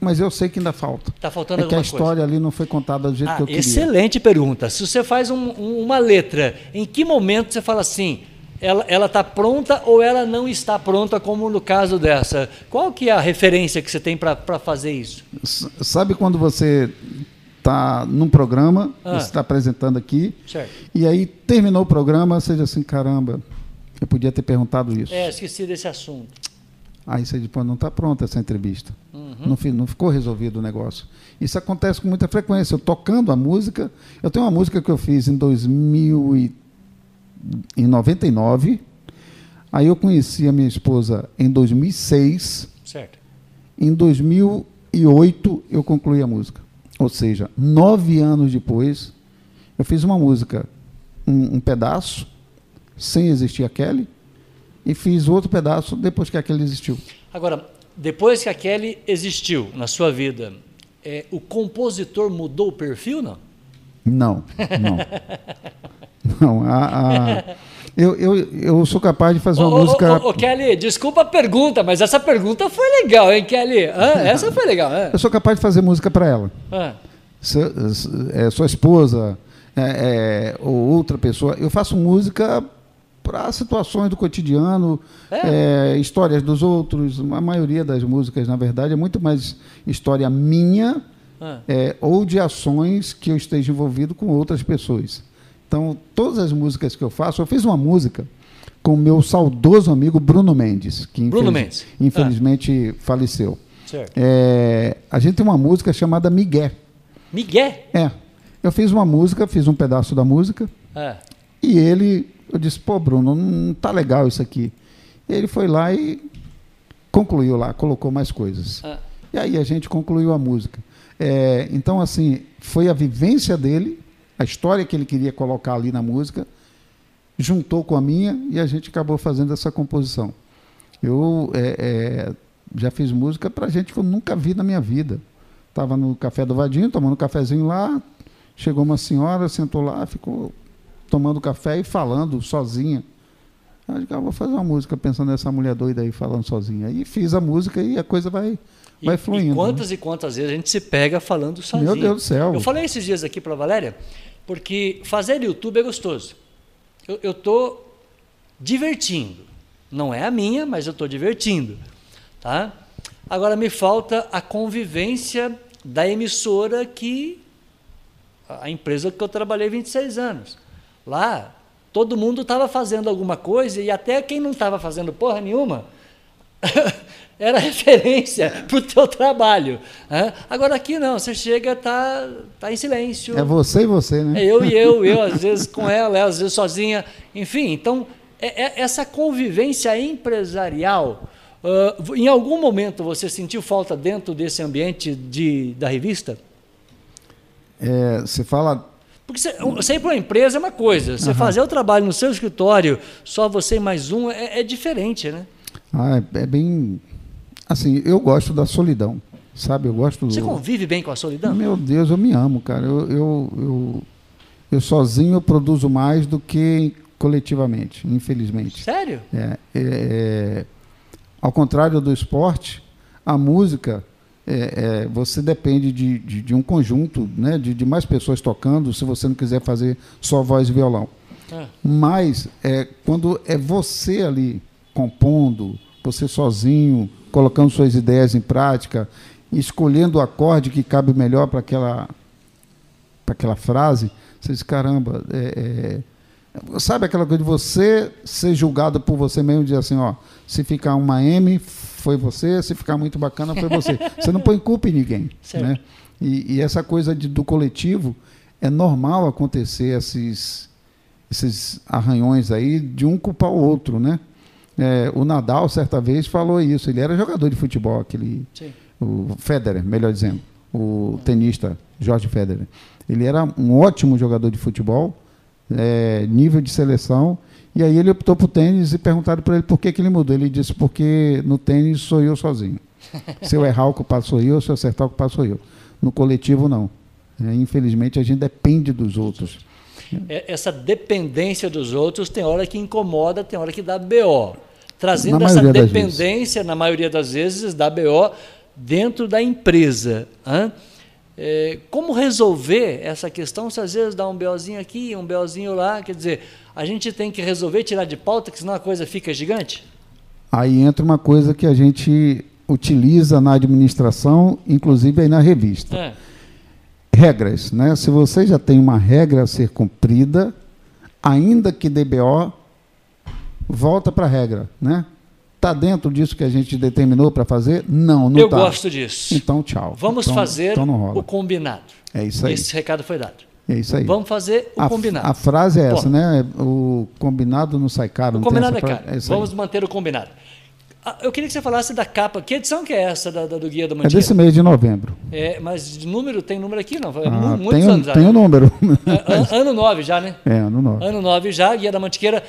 Mas eu sei que ainda falta. Está faltando é que a história coisa. ali não foi contada do jeito ah, que eu queria. Excelente pergunta. Se você faz um, uma letra, em que momento você fala assim, ela está pronta ou ela não está pronta, como no caso dessa? Qual que é a referência que você tem para fazer isso? Sabe quando você está num programa, ah. você está apresentando aqui, certo. e aí terminou o programa, seja assim, caramba, eu podia ter perguntado isso. É, esqueci desse assunto. Aí você diz, pô, não está pronta essa entrevista. Uhum. Não, não ficou resolvido o negócio. Isso acontece com muita frequência. Eu tocando a música, eu tenho uma música que eu fiz em 2099. Aí eu conheci a minha esposa em 2006. Certo. Em 2008 eu concluí a música. Ou seja, nove anos depois, eu fiz uma música, um, um pedaço, sem existir a Kelly, e fiz outro pedaço depois que a Kelly existiu. Agora, depois que a Kelly existiu na sua vida, é, o compositor mudou o perfil, não? Não, não. <laughs> não, a, a, eu, eu, eu sou capaz de fazer uma ô, música. Ô, ô, Kelly, desculpa a pergunta, mas essa pergunta foi legal, hein, Kelly? Ah, <laughs> essa foi legal. Ah. Eu sou capaz de fazer música para ela. Ah. é, sua esposa é, é, ou outra pessoa. Eu faço música para situações do cotidiano, é? É, histórias dos outros. A maioria das músicas, na verdade, é muito mais história minha ah. é, ou de ações que eu esteja envolvido com outras pessoas. Então, todas as músicas que eu faço, eu fiz uma música com o meu saudoso amigo Bruno Mendes, que Bruno infeliz, Mendes. infelizmente ah. faleceu. É, a gente tem uma música chamada Miguel. Miguel? É. Eu fiz uma música, fiz um pedaço da música, ah. e ele eu disse, pô, Bruno, não tá legal isso aqui. E ele foi lá e concluiu lá, colocou mais coisas. Ah. E aí a gente concluiu a música. É, então, assim, foi a vivência dele, a história que ele queria colocar ali na música, juntou com a minha e a gente acabou fazendo essa composição. Eu é, é, já fiz música para gente que eu nunca vi na minha vida. Estava no Café do Vadinho, tomando um cafezinho lá, chegou uma senhora, sentou lá, ficou tomando café e falando sozinha. Acho que eu vou fazer uma música pensando nessa mulher doida aí falando sozinha. E fiz a música e a coisa vai, e, vai fluindo. E quantas né? e quantas vezes a gente se pega falando sozinho. Meu Deus do céu. Eu falei esses dias aqui para a Valéria, porque fazer YouTube é gostoso. Eu estou divertindo. Não é a minha, mas eu estou divertindo. Tá? Agora me falta a convivência da emissora que a empresa que eu trabalhei 26 anos. Lá, todo mundo estava fazendo alguma coisa e até quem não estava fazendo porra nenhuma <laughs> era referência <laughs> para o teu trabalho. Né? Agora aqui não, você chega, tá, tá em silêncio. É você e você, né? É eu e eu, eu <laughs> às vezes com ela, ela às vezes sozinha. Enfim, então é, é essa convivência empresarial. Uh, em algum momento você sentiu falta dentro desse ambiente de, da revista? É, você fala porque você, ir para uma empresa é uma coisa, você uhum. fazer o trabalho no seu escritório, só você e mais um, é, é diferente, né? Ah, é, é, bem. Assim, eu gosto da solidão, sabe? Eu gosto. Você convive bem com a solidão? Meu Deus, eu me amo, cara. Eu, eu, eu, eu sozinho eu produzo mais do que coletivamente, infelizmente. Sério? É, é, é ao contrário do esporte, a música é, é, você depende de, de, de, um conjunto, né, de, de, mais pessoas tocando, se você não quiser fazer só voz e violão. É. Mas é, quando é você ali compondo, você sozinho, colocando suas ideias em prática, escolhendo o acorde que cabe melhor para aquela, aquela frase, você diz, caramba, é, é, sabe aquela coisa de você ser julgado por você mesmo e dizer assim, ó, se ficar uma M, foi você, se ficar muito bacana, foi você. Você não põe culpa em ninguém. <laughs> Né? E, e, essa coisa de, do coletivo, é normal acontecer esses, esses arranhões aí de um culpar o outro, né? É, o Nadal, certa vez, falou isso. Ele era jogador de futebol, aquele. Sim. O Federer, melhor dizendo. O tenista Jorge Federer. Ele era um ótimo jogador de futebol, é, nível de seleção, e aí ele optou por tênis e perguntaram para ele por que, que ele mudou. Ele disse, porque no tênis sou eu sozinho. <laughs> Se eu errar, o culpado sou eu, se eu acertar, o culpado sou eu. No coletivo, não. É, infelizmente, a gente depende dos outros. É, essa dependência dos outros tem hora que incomoda, tem hora que dá BO. Trazendo essa dependência, na maioria das vezes, dá BO dentro da empresa. Hein? É, como resolver essa questão se às vezes dá um BOzinho aqui, um BOzinho lá? Quer dizer, a gente tem que resolver tirar de pauta, que senão a coisa fica gigante? Aí entra uma coisa que a gente utiliza na administração, inclusive aí na revista. É. Regras, né? Se você já tem uma regra a ser cumprida, ainda que DBO, volta para a regra, né? Está dentro disso que a gente determinou para fazer? Não, não Eu tá. gosto disso. Então, tchau. Vamos então, fazer então o combinado. É isso aí. Esse recado foi dado. É isso aí. Vamos fazer o a, combinado. A frase é essa, né? O combinado não sai caro. O combinado é caro. É Vamos manter o combinado. Ah, eu queria que você falasse da capa. Que edição que é essa da, da do Guia da Mantiqueira? É desse mês de novembro. É, mas de número, tem número aqui? Não, é ah, muitos tem, anos já. Tem o né? um número. É, <laughs> ano 9 já, né? É, ano 9. Ano 9 já, Guia da Mantiqueira.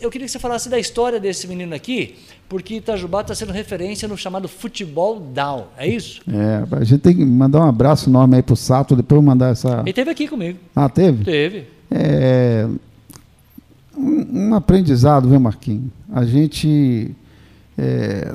Eu queria que você falasse da história desse menino aqui, porque Itajubá está sendo referência no chamado futebol down, é isso? É, a gente tem que mandar um abraço enorme aí pro Sato, depois eu mandar essa... Ele teve aqui comigo. Ah, teve? Teve. É... Um, um aprendizado, viu, Marquinhos? A gente é,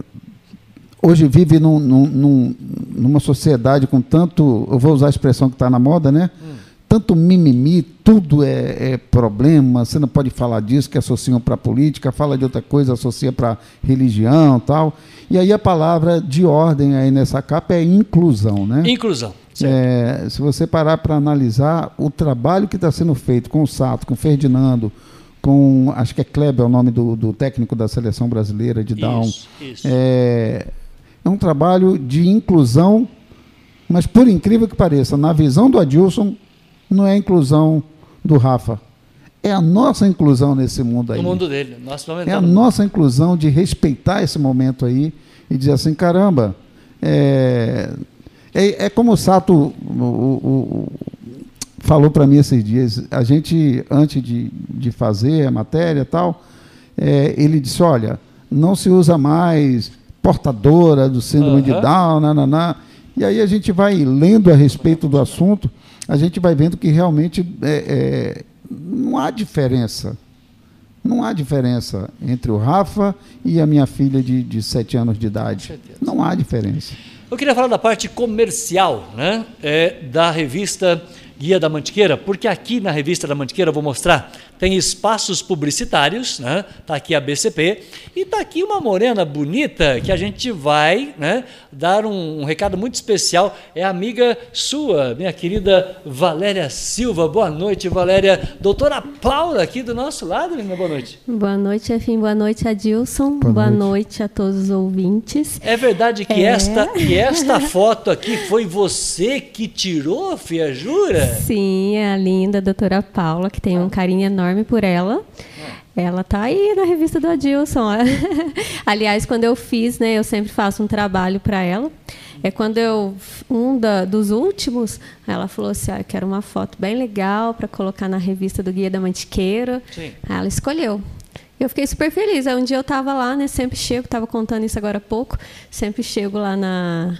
hoje vive num, num, numa sociedade com tanto, eu vou usar a expressão que está na moda, né? Hum. Tanto mimimi, tudo é, é, problema, você não pode falar disso, que associam para política, fala de outra coisa, associa para religião tal. E aí a palavra de ordem aí nessa capa é inclusão, né? Inclusão. É, se você parar para analisar o trabalho que está sendo feito com o Sato, com o Ferdinando, com, acho que é Kleber é o nome do, do técnico da seleção brasileira de Down. Isso, isso. É, é um trabalho de inclusão, mas por incrível que pareça, na visão do Adilson, não é a inclusão do Rafa. É a nossa inclusão nesse mundo aí. No mundo dele. Nosso é a nossa inclusão de respeitar esse momento aí e dizer assim, caramba, é, é, é como o Sato, o, o, falou para mim esses dias, a gente, antes de, de fazer a matéria e tal, é, ele disse, olha, não se usa mais portadora do síndrome uhum. de Down, nananá. e aí a gente vai lendo a respeito do assunto, a gente vai vendo que realmente é, é, não há diferença. Não há diferença entre o Rafa e a minha filha de, de sete anos de idade. Não há diferença. Eu queria falar da parte comercial né, é, da revista Guia da Mantiqueira, porque aqui na revista da Mantiqueira, eu vou mostrar, tem espaços publicitários, né? Tá aqui a BCP e tá aqui uma morena bonita que a gente vai, né, dar um, um recado muito especial. É amiga sua, minha querida Valéria Silva. Boa noite, Valéria. Doutora Paula aqui do nosso lado, linda. Boa noite. Boa noite, Efim. Boa noite, Adilson. Boa, Boa noite. noite. a todos os ouvintes. É verdade que é. esta que esta foto aqui foi você que tirou, Fia Jura? Sim, é a linda doutora Paula, que tem um carinho enorme por ela. Ela tá aí na revista do Adilson. <laughs> Aliás, quando eu fiz, né, eu sempre faço um trabalho para ela. É quando eu um da, dos últimos, ela falou assim, ah, eu quero uma foto bem legal para colocar na revista do Guia da Mantiqueira. Sim. Ela escolheu. Eu fiquei super feliz. Aí um dia eu estava lá, né? Sempre chego, estava contando isso agora há pouco. Sempre chego lá na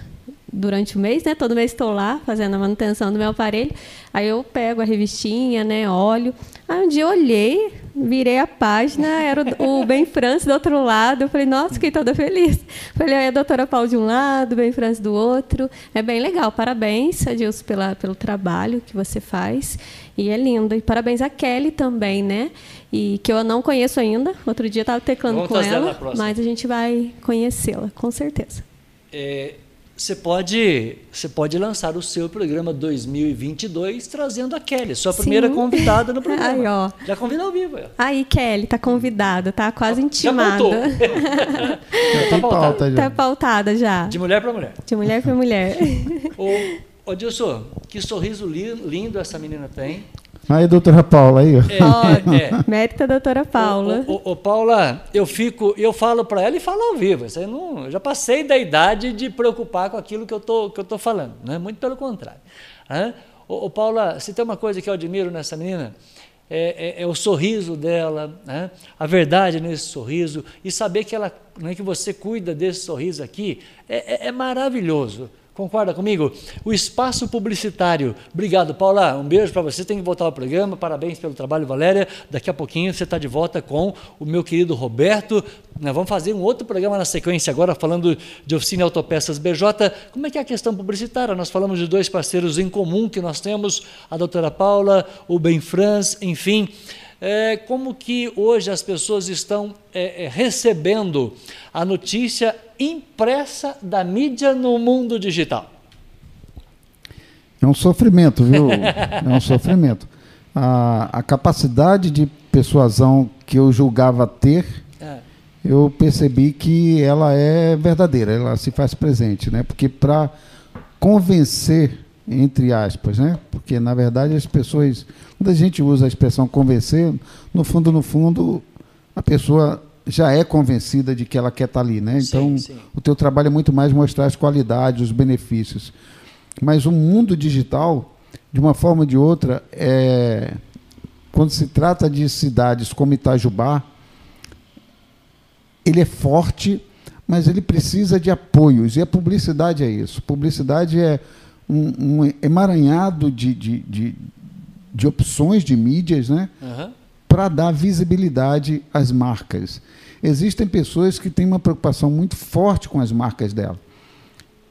durante o mês, né? Todo mês estou lá fazendo a manutenção do meu aparelho. Aí eu pego a revistinha, né? Olho. Aí um dia eu olhei, virei a página, era o, o Ben France do outro lado. Eu falei, nossa, fiquei toda feliz. Falei, aí a doutora Paulo de um lado, Ben France do outro. É bem legal. Parabéns, Adilson, pela, pelo trabalho que você faz. E é lindo. E parabéns a Kelly também, né? E que eu não conheço ainda. Outro dia estava teclando Vamos com ela, mas a gente vai conhecê-la, com certeza. É, você pode, você pode lançar o seu programa 2022 trazendo a Kelly, sua Sim. primeira convidada no <laughs> programa. Aí, ó. Já convida ao vivo. Aí, Kelly, tá convidada, tá quase intimada. <laughs> Já tá pautada. Tá pautada já. De mulher para mulher. De mulher para mulher. <laughs> ô, ô Dilson, que sorriso lindo essa menina tem. Aí, doutora Paula, aí. É, é. <laughs> Mérita doutora Paula. Ô, Paula, eu fico, eu falo para ela e falo ao vivo. Você não, eu já passei da idade de preocupar com aquilo que eu tô, que eu tô falando, né? Muito pelo contrário. Ô, ô, Paula, se tem uma coisa que eu admiro nessa menina, é, é, é, o sorriso dela, né? a verdade nesse sorriso, e saber que, ela, né, que você cuida desse sorriso aqui é, é, é maravilhoso. Concorda comigo? O espaço publicitário. Obrigado, Paula. Um beijo para você. Tem que voltar ao programa. Parabéns pelo trabalho, Valéria. Daqui a pouquinho você está de volta com o meu querido Roberto. Nós vamos fazer um outro programa na sequência agora, falando de oficina Autopeças BJ. Como é que é a questão publicitária? Nós falamos de dois parceiros em comum que nós temos, a doutora Paula, o Ben Franz, enfim. É, como que hoje as pessoas estão é, é, recebendo a notícia impressa da mídia no mundo digital? É um sofrimento, viu? <laughs> é um sofrimento. A, a capacidade de persuasão que eu julgava ter, é. eu percebi que ela é verdadeira, ela se faz presente, né? Porque para convencer, entre aspas, né? Porque na verdade as pessoas, quando a gente usa a expressão convencer, no fundo, no fundo, a pessoa já é convencida de que ela quer estar ali, né? Então, sim, sim. o teu trabalho é muito mais mostrar as qualidades, os benefícios. Mas o mundo digital, de uma forma ou de outra, é, quando se trata de cidades como Itajubá, ele é forte, mas ele precisa de apoios. E a publicidade é isso. Publicidade é um, um emaranhado de, de, de, de, opções de mídias né? Uhum. para dar visibilidade às marcas. Existem pessoas que têm uma preocupação muito forte com as marcas dela.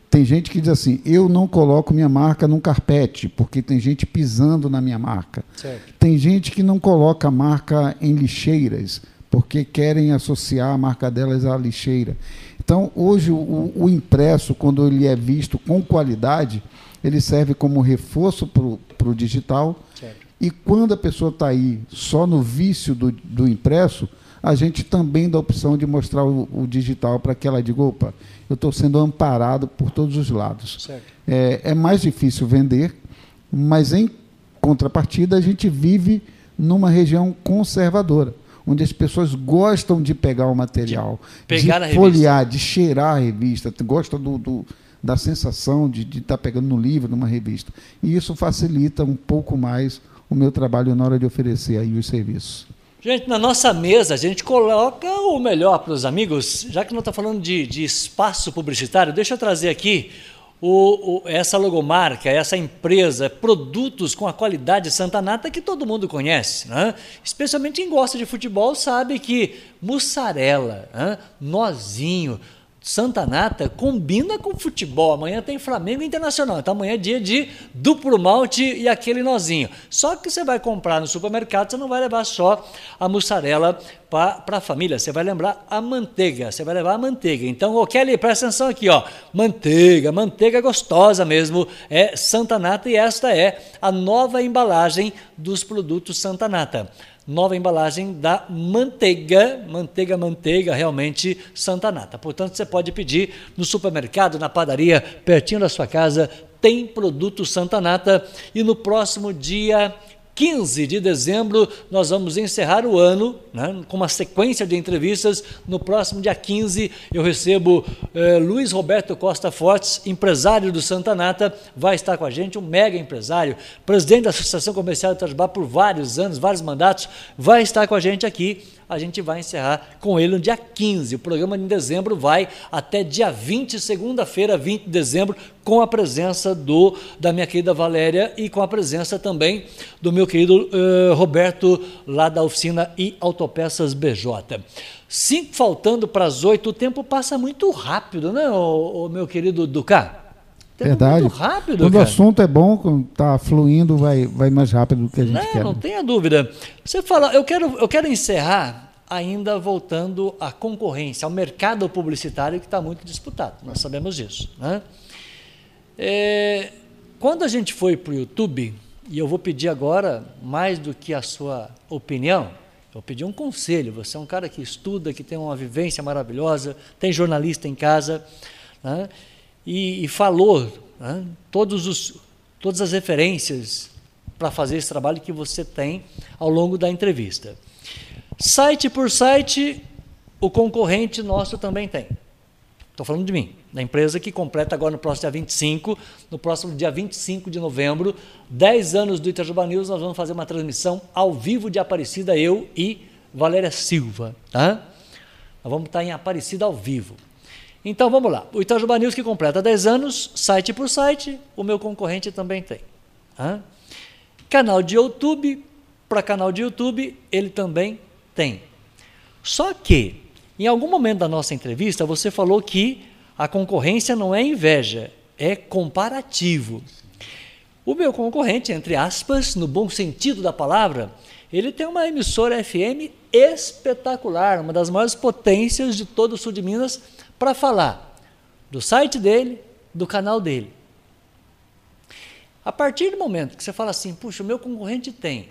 Tem gente que diz assim: eu não coloco minha marca num carpete, porque tem gente pisando na minha marca. Certo. Tem gente que não coloca a marca em lixeiras, porque querem associar a marca delas à lixeira. Então, hoje, o, o impresso, quando ele é visto com qualidade, ele serve como reforço para o digital. Certo. E quando a pessoa está aí só no vício do, do impresso, a gente também dá a opção de mostrar o, o digital para que ela diga, opa, eu estou sendo amparado por todos os lados. É, é, mais difícil vender, mas em contrapartida a gente vive numa região conservadora, onde as pessoas gostam de pegar o material, de, de folhear, de cheirar a revista, gostam do, do da sensação de estar tá pegando no livro, numa revista. E isso facilita um pouco mais o meu trabalho na hora de oferecer aí os serviços. Gente, na nossa mesa a gente coloca o melhor para os amigos, já que não está falando de, de, espaço publicitário, deixa eu trazer aqui o, o, essa logomarca, essa empresa, produtos com a qualidade Santa Nata que todo mundo conhece. Né? Especialmente quem gosta de futebol sabe que mussarela, né? nozinho, Santa Nata combina com futebol. Amanhã tem Flamengo Internacional. Então amanhã é dia de duplo malte e aquele nozinho. Só que você vai comprar no supermercado, você não vai levar só a mussarela para a família. Você vai lembrar a manteiga. Você vai levar a manteiga. Então, ô Kelly, presta atenção aqui, ó. Manteiga, manteiga gostosa mesmo. É Santa Nata e esta é a nova embalagem dos produtos Santa Nata nova embalagem da manteiga, manteiga, manteiga, realmente Santa Nata. Portanto, você pode pedir no supermercado, na padaria, pertinho da sua casa, tem produto Santa Nata. E no próximo dia 15 de dezembro, nós vamos encerrar o ano né, com uma sequência de entrevistas. No próximo dia 15, eu recebo eh, Luiz Roberto Costa Fortes, empresário do Santa Nata, vai estar com a gente, um mega empresário, presidente da Associação Comercial de Itajubá por vários anos, vários mandatos, vai estar com a gente aqui a gente vai encerrar com ele no dia 15. O programa de dezembro vai até dia 20, segunda-feira, 20 de dezembro, com a presença do da minha querida Valéria e com a presença também do meu querido uh, Roberto, lá da oficina e Autopeças BJ. Cinco faltando para as oito, o tempo passa muito rápido, né, o, o meu querido Ducá? Verdade. Muito rápido, Quando cara. o assunto é bom, está fluindo, vai, vai mais rápido do que a gente não, quer. Não tenha dúvida. Você fala, eu quero, eu quero encerrar ainda voltando à concorrência, ao mercado publicitário que está muito disputado. Nós sabemos disso. Né? É, quando a gente foi para o YouTube, e eu vou pedir agora, mais do que a sua opinião, eu vou pedir um conselho. Você é um cara que estuda, que tem uma vivência maravilhosa, tem jornalista em casa. Né? E, e falou né, todos os, todas as referências para fazer esse trabalho que você tem ao longo da entrevista. Site por site, o concorrente nosso também tem. Estou falando de mim, da empresa que completa agora no próximo dia 25, no próximo dia 25 de novembro, 10 anos do Itajuba News, nós vamos fazer uma transmissão ao vivo de Aparecida, eu e Valéria Silva. Tá? Nós vamos estar em Aparecida ao vivo. Então vamos lá. O Itajuba News que completa 10 anos, site por site, o meu concorrente também tem. Hã? Canal de YouTube, para canal de YouTube, ele também tem. Só que, em algum momento da nossa entrevista, você falou que a concorrência não é inveja, é comparativo. O meu concorrente, entre aspas, no bom sentido da palavra, Ele tem uma emissora FM espetacular, uma das maiores potências de todo o sul de Minas, para falar do site dele, do canal dele. A partir do momento que você fala assim, puxa, o meu concorrente tem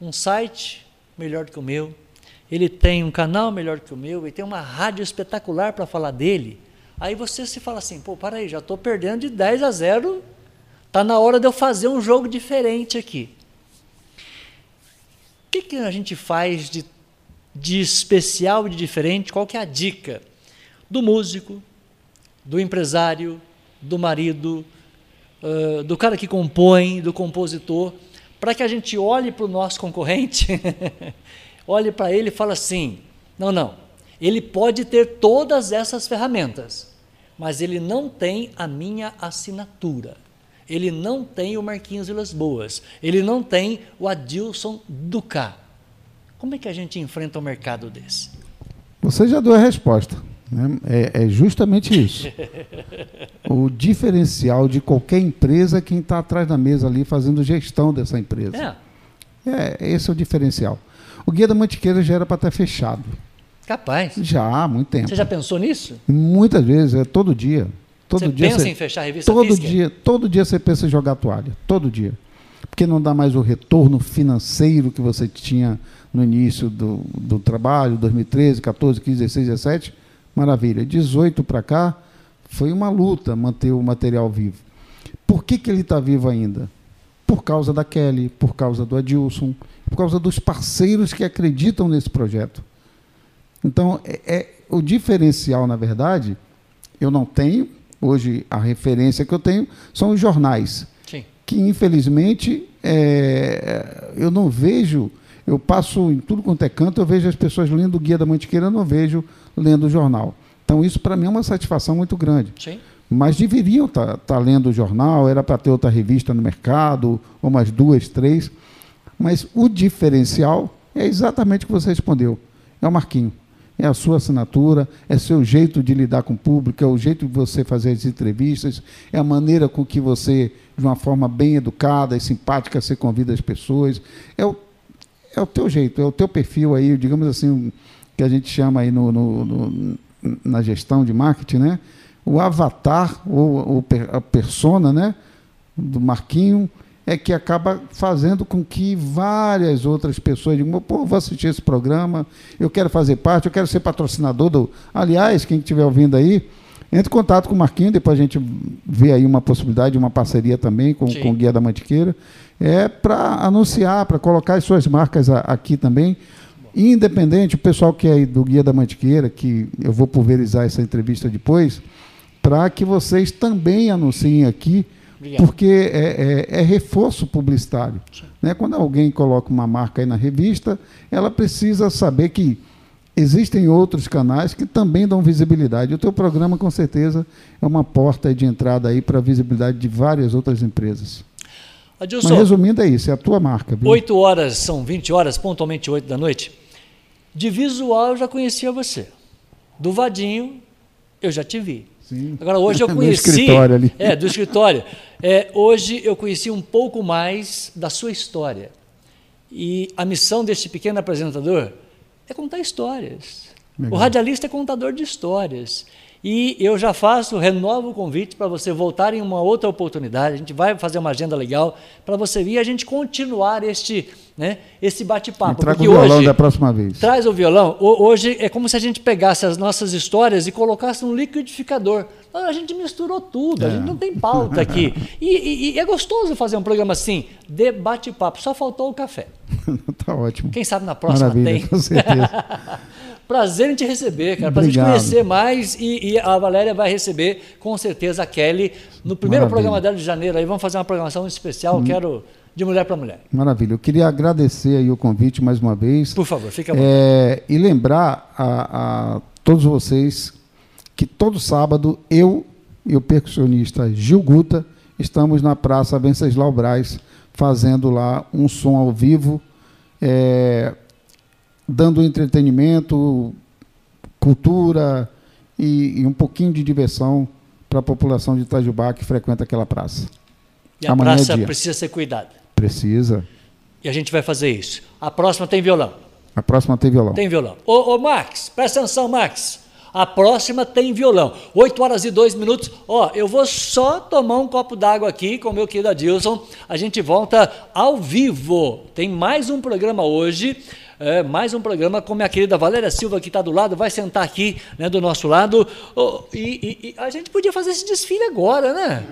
um site melhor que o meu, ele tem um canal melhor que o meu, ele tem uma rádio espetacular para falar dele, aí você se fala assim, pô, para aí, já estou perdendo de 10 a 0, está na hora de eu fazer um jogo diferente aqui. O que, que a gente faz de, de especial, de diferente? Qual que é a dica? Do músico, do empresário, do marido, uh, do cara que compõe, do compositor, para que a gente olhe para o nosso concorrente, <laughs> olhe para ele e fale assim: não, não, ele pode ter todas essas ferramentas, mas ele não tem a minha assinatura. Ele não tem o Marquinhos Vilas Boas. Ele não tem o Adilson Ducá. Como é que a gente enfrenta um mercado desse? Você já deu a resposta. Né? É, é, justamente isso. o diferencial de qualquer empresa é quem está atrás da mesa ali fazendo gestão dessa empresa. É. é. Esse é o diferencial. O Guia da Mantiqueira já era para estar fechado. Capaz. Já, há muito tempo. Você já pensou nisso? Muitas vezes, é todo dia. Todo você dia pensa você, em fechar a revista todo física? dia Todo dia você pensa em jogar a toalha. Todo dia. Porque não dá mais o retorno financeiro que você tinha no início do, do trabalho, 2013, 14, 15, 16, 17 Maravilha. 18 para cá, foi uma luta manter o material vivo. Por que, que ele está vivo ainda? Por causa da Kelly, por causa do Adilson, por causa dos parceiros que acreditam nesse projeto. Então, é, é o diferencial, na verdade, eu não tenho. Hoje, a referência que eu tenho são os jornais. Sim. Que, infelizmente, é, eu não vejo. Eu passo em tudo quanto é canto, eu vejo as pessoas lendo o Guia da Mantiqueira, eu não vejo lendo o jornal. Então, isso para mim é uma satisfação muito grande. Sim. Mas deveriam estar tá, tá lendo o jornal, era para ter outra revista no mercado, ou umas duas, três. Mas o diferencial é exatamente o que você respondeu: é o Marquinho. É a sua assinatura, é seu jeito de lidar com o público, é o jeito de você fazer as entrevistas, é a maneira com que você, de uma forma bem educada e simpática, você convida as pessoas. É o, é o teu jeito, é o teu perfil aí, digamos assim, que a gente chama aí no, no, no na gestão de marketing, né? O avatar, ou, a persona, né? Do Marquinho, é que acaba fazendo com que várias outras pessoas digam, pô, vou assistir esse programa, eu quero fazer parte, eu quero ser patrocinador do. Aliás, quem estiver ouvindo aí, entre em contato com o Marquinho, depois a gente vê aí uma possibilidade de uma parceria também com, com o Guia da Mantiqueira, é para anunciar, para colocar as suas marcas a, aqui também. Independente, o pessoal que é do Guia da Mantiqueira, que eu vou pulverizar essa entrevista depois, para que vocês também anunciem aqui, Obrigado. porque é, é, é, reforço publicitário. Né? Quando alguém coloca uma marca aí na revista, ela precisa saber que existem outros canais que também dão visibilidade. O teu programa, com certeza, é uma porta de entrada aí para a visibilidade de várias outras empresas. Adilson, Mas resumindo, é isso, é a tua marca. Viu? 8 horas, são 20 horas, pontualmente 8 da noite. De visual eu já conhecia você. Do Vadinho eu já te vi. Sim. Agora hoje eu <laughs> conheci. do escritório ali. É, do escritório. É, hoje eu conheci um pouco mais da sua história. E a missão deste pequeno apresentador é contar histórias. Legal. O radialista é contador de histórias. E eu já faço, renovo o convite para você voltar em uma outra oportunidade. A gente vai fazer uma agenda legal para você vir e a gente continuar este, né, esse bate-papo. Traga o violão hoje, da próxima vez. Traz o violão. Hoje é como se a gente pegasse as nossas histórias e colocasse num liquidificador. A gente misturou tudo, é. a gente não tem pauta aqui. <laughs> E, e, e, é gostoso fazer um programa assim, de bate-papo. Só faltou o café. <laughs> tá ótimo. Quem sabe na próxima Maravilha, tem. Com certeza. <laughs> Prazer em te receber, cara. Prazer em te conhecer mais. E, e, a Valéria vai receber, com certeza, a Kelly no primeiro Maravilha. programa dela de janeiro. Aí vamos fazer uma programação especial. Hum. Quero de mulher para mulher. Maravilha. Eu queria agradecer aí o convite mais uma vez. Por favor, fica é, E lembrar a, a, todos vocês que todo sábado eu e o percussionista Gil Guta estamos na Praça Venceslau Braz fazendo lá um som ao vivo. É, dando entretenimento, cultura e, e um pouquinho de diversão para a população de Itajubá que frequenta aquela praça. E a Amanhã é praça é precisa ser cuidada. Precisa. E a gente vai fazer isso. A próxima tem violão. A próxima tem violão. Tem violão. Ô, ô Max, presta atenção, Max. A próxima tem violão. 8 horas e 2 minutos. Ó, eu vou só tomar um copo d'água aqui com o meu querido Adilson. A gente volta ao vivo. Tem mais um programa hoje. É, mais um programa com minha querida Valéria Silva, que está do lado, vai sentar aqui né, do nosso lado. Oh, e, e, e, a gente podia fazer esse desfile agora, né?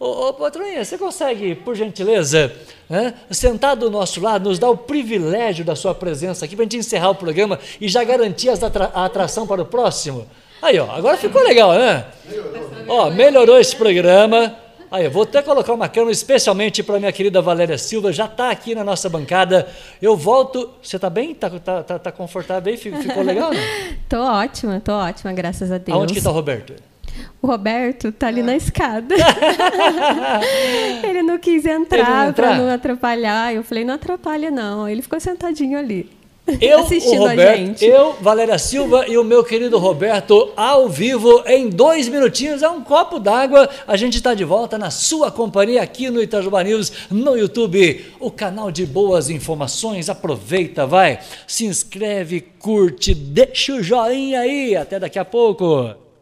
Ô, ô patroinha, você consegue, por gentileza, né, sentar do nosso lado, nos dar o privilégio da sua presença aqui para a gente encerrar o programa e já garantir atra a atração para o próximo? Aí, ó, agora ficou legal, né? Melhorou. Ó, melhorou esse programa. Aí, eu vou até colocar uma câmera especialmente para minha querida Valéria Silva, já está aqui na nossa bancada. Eu volto. Você está bem? Está tá, tá, tá confortável aí? Ficou legal? Né? <laughs> tô ótima, tô ótima, graças a Deus. Aonde que está o Roberto? O Roberto tá ali na escada. <laughs> <laughs> ele não quis entrar para não atrapalhar. Eu falei, não atrapalha não. Ele ficou sentadinho ali. <laughs> Eu, assistindo Roberto, a gente. Eu, Valéria Silva e o meu querido Roberto ao vivo em dois minutinhos. É um copo d'água. A gente está de volta na sua companhia aqui no Itajuba News, no YouTube, o canal de boas informações. Aproveita, vai, se inscreve, curte, deixa o joinha aí. Até daqui a pouco.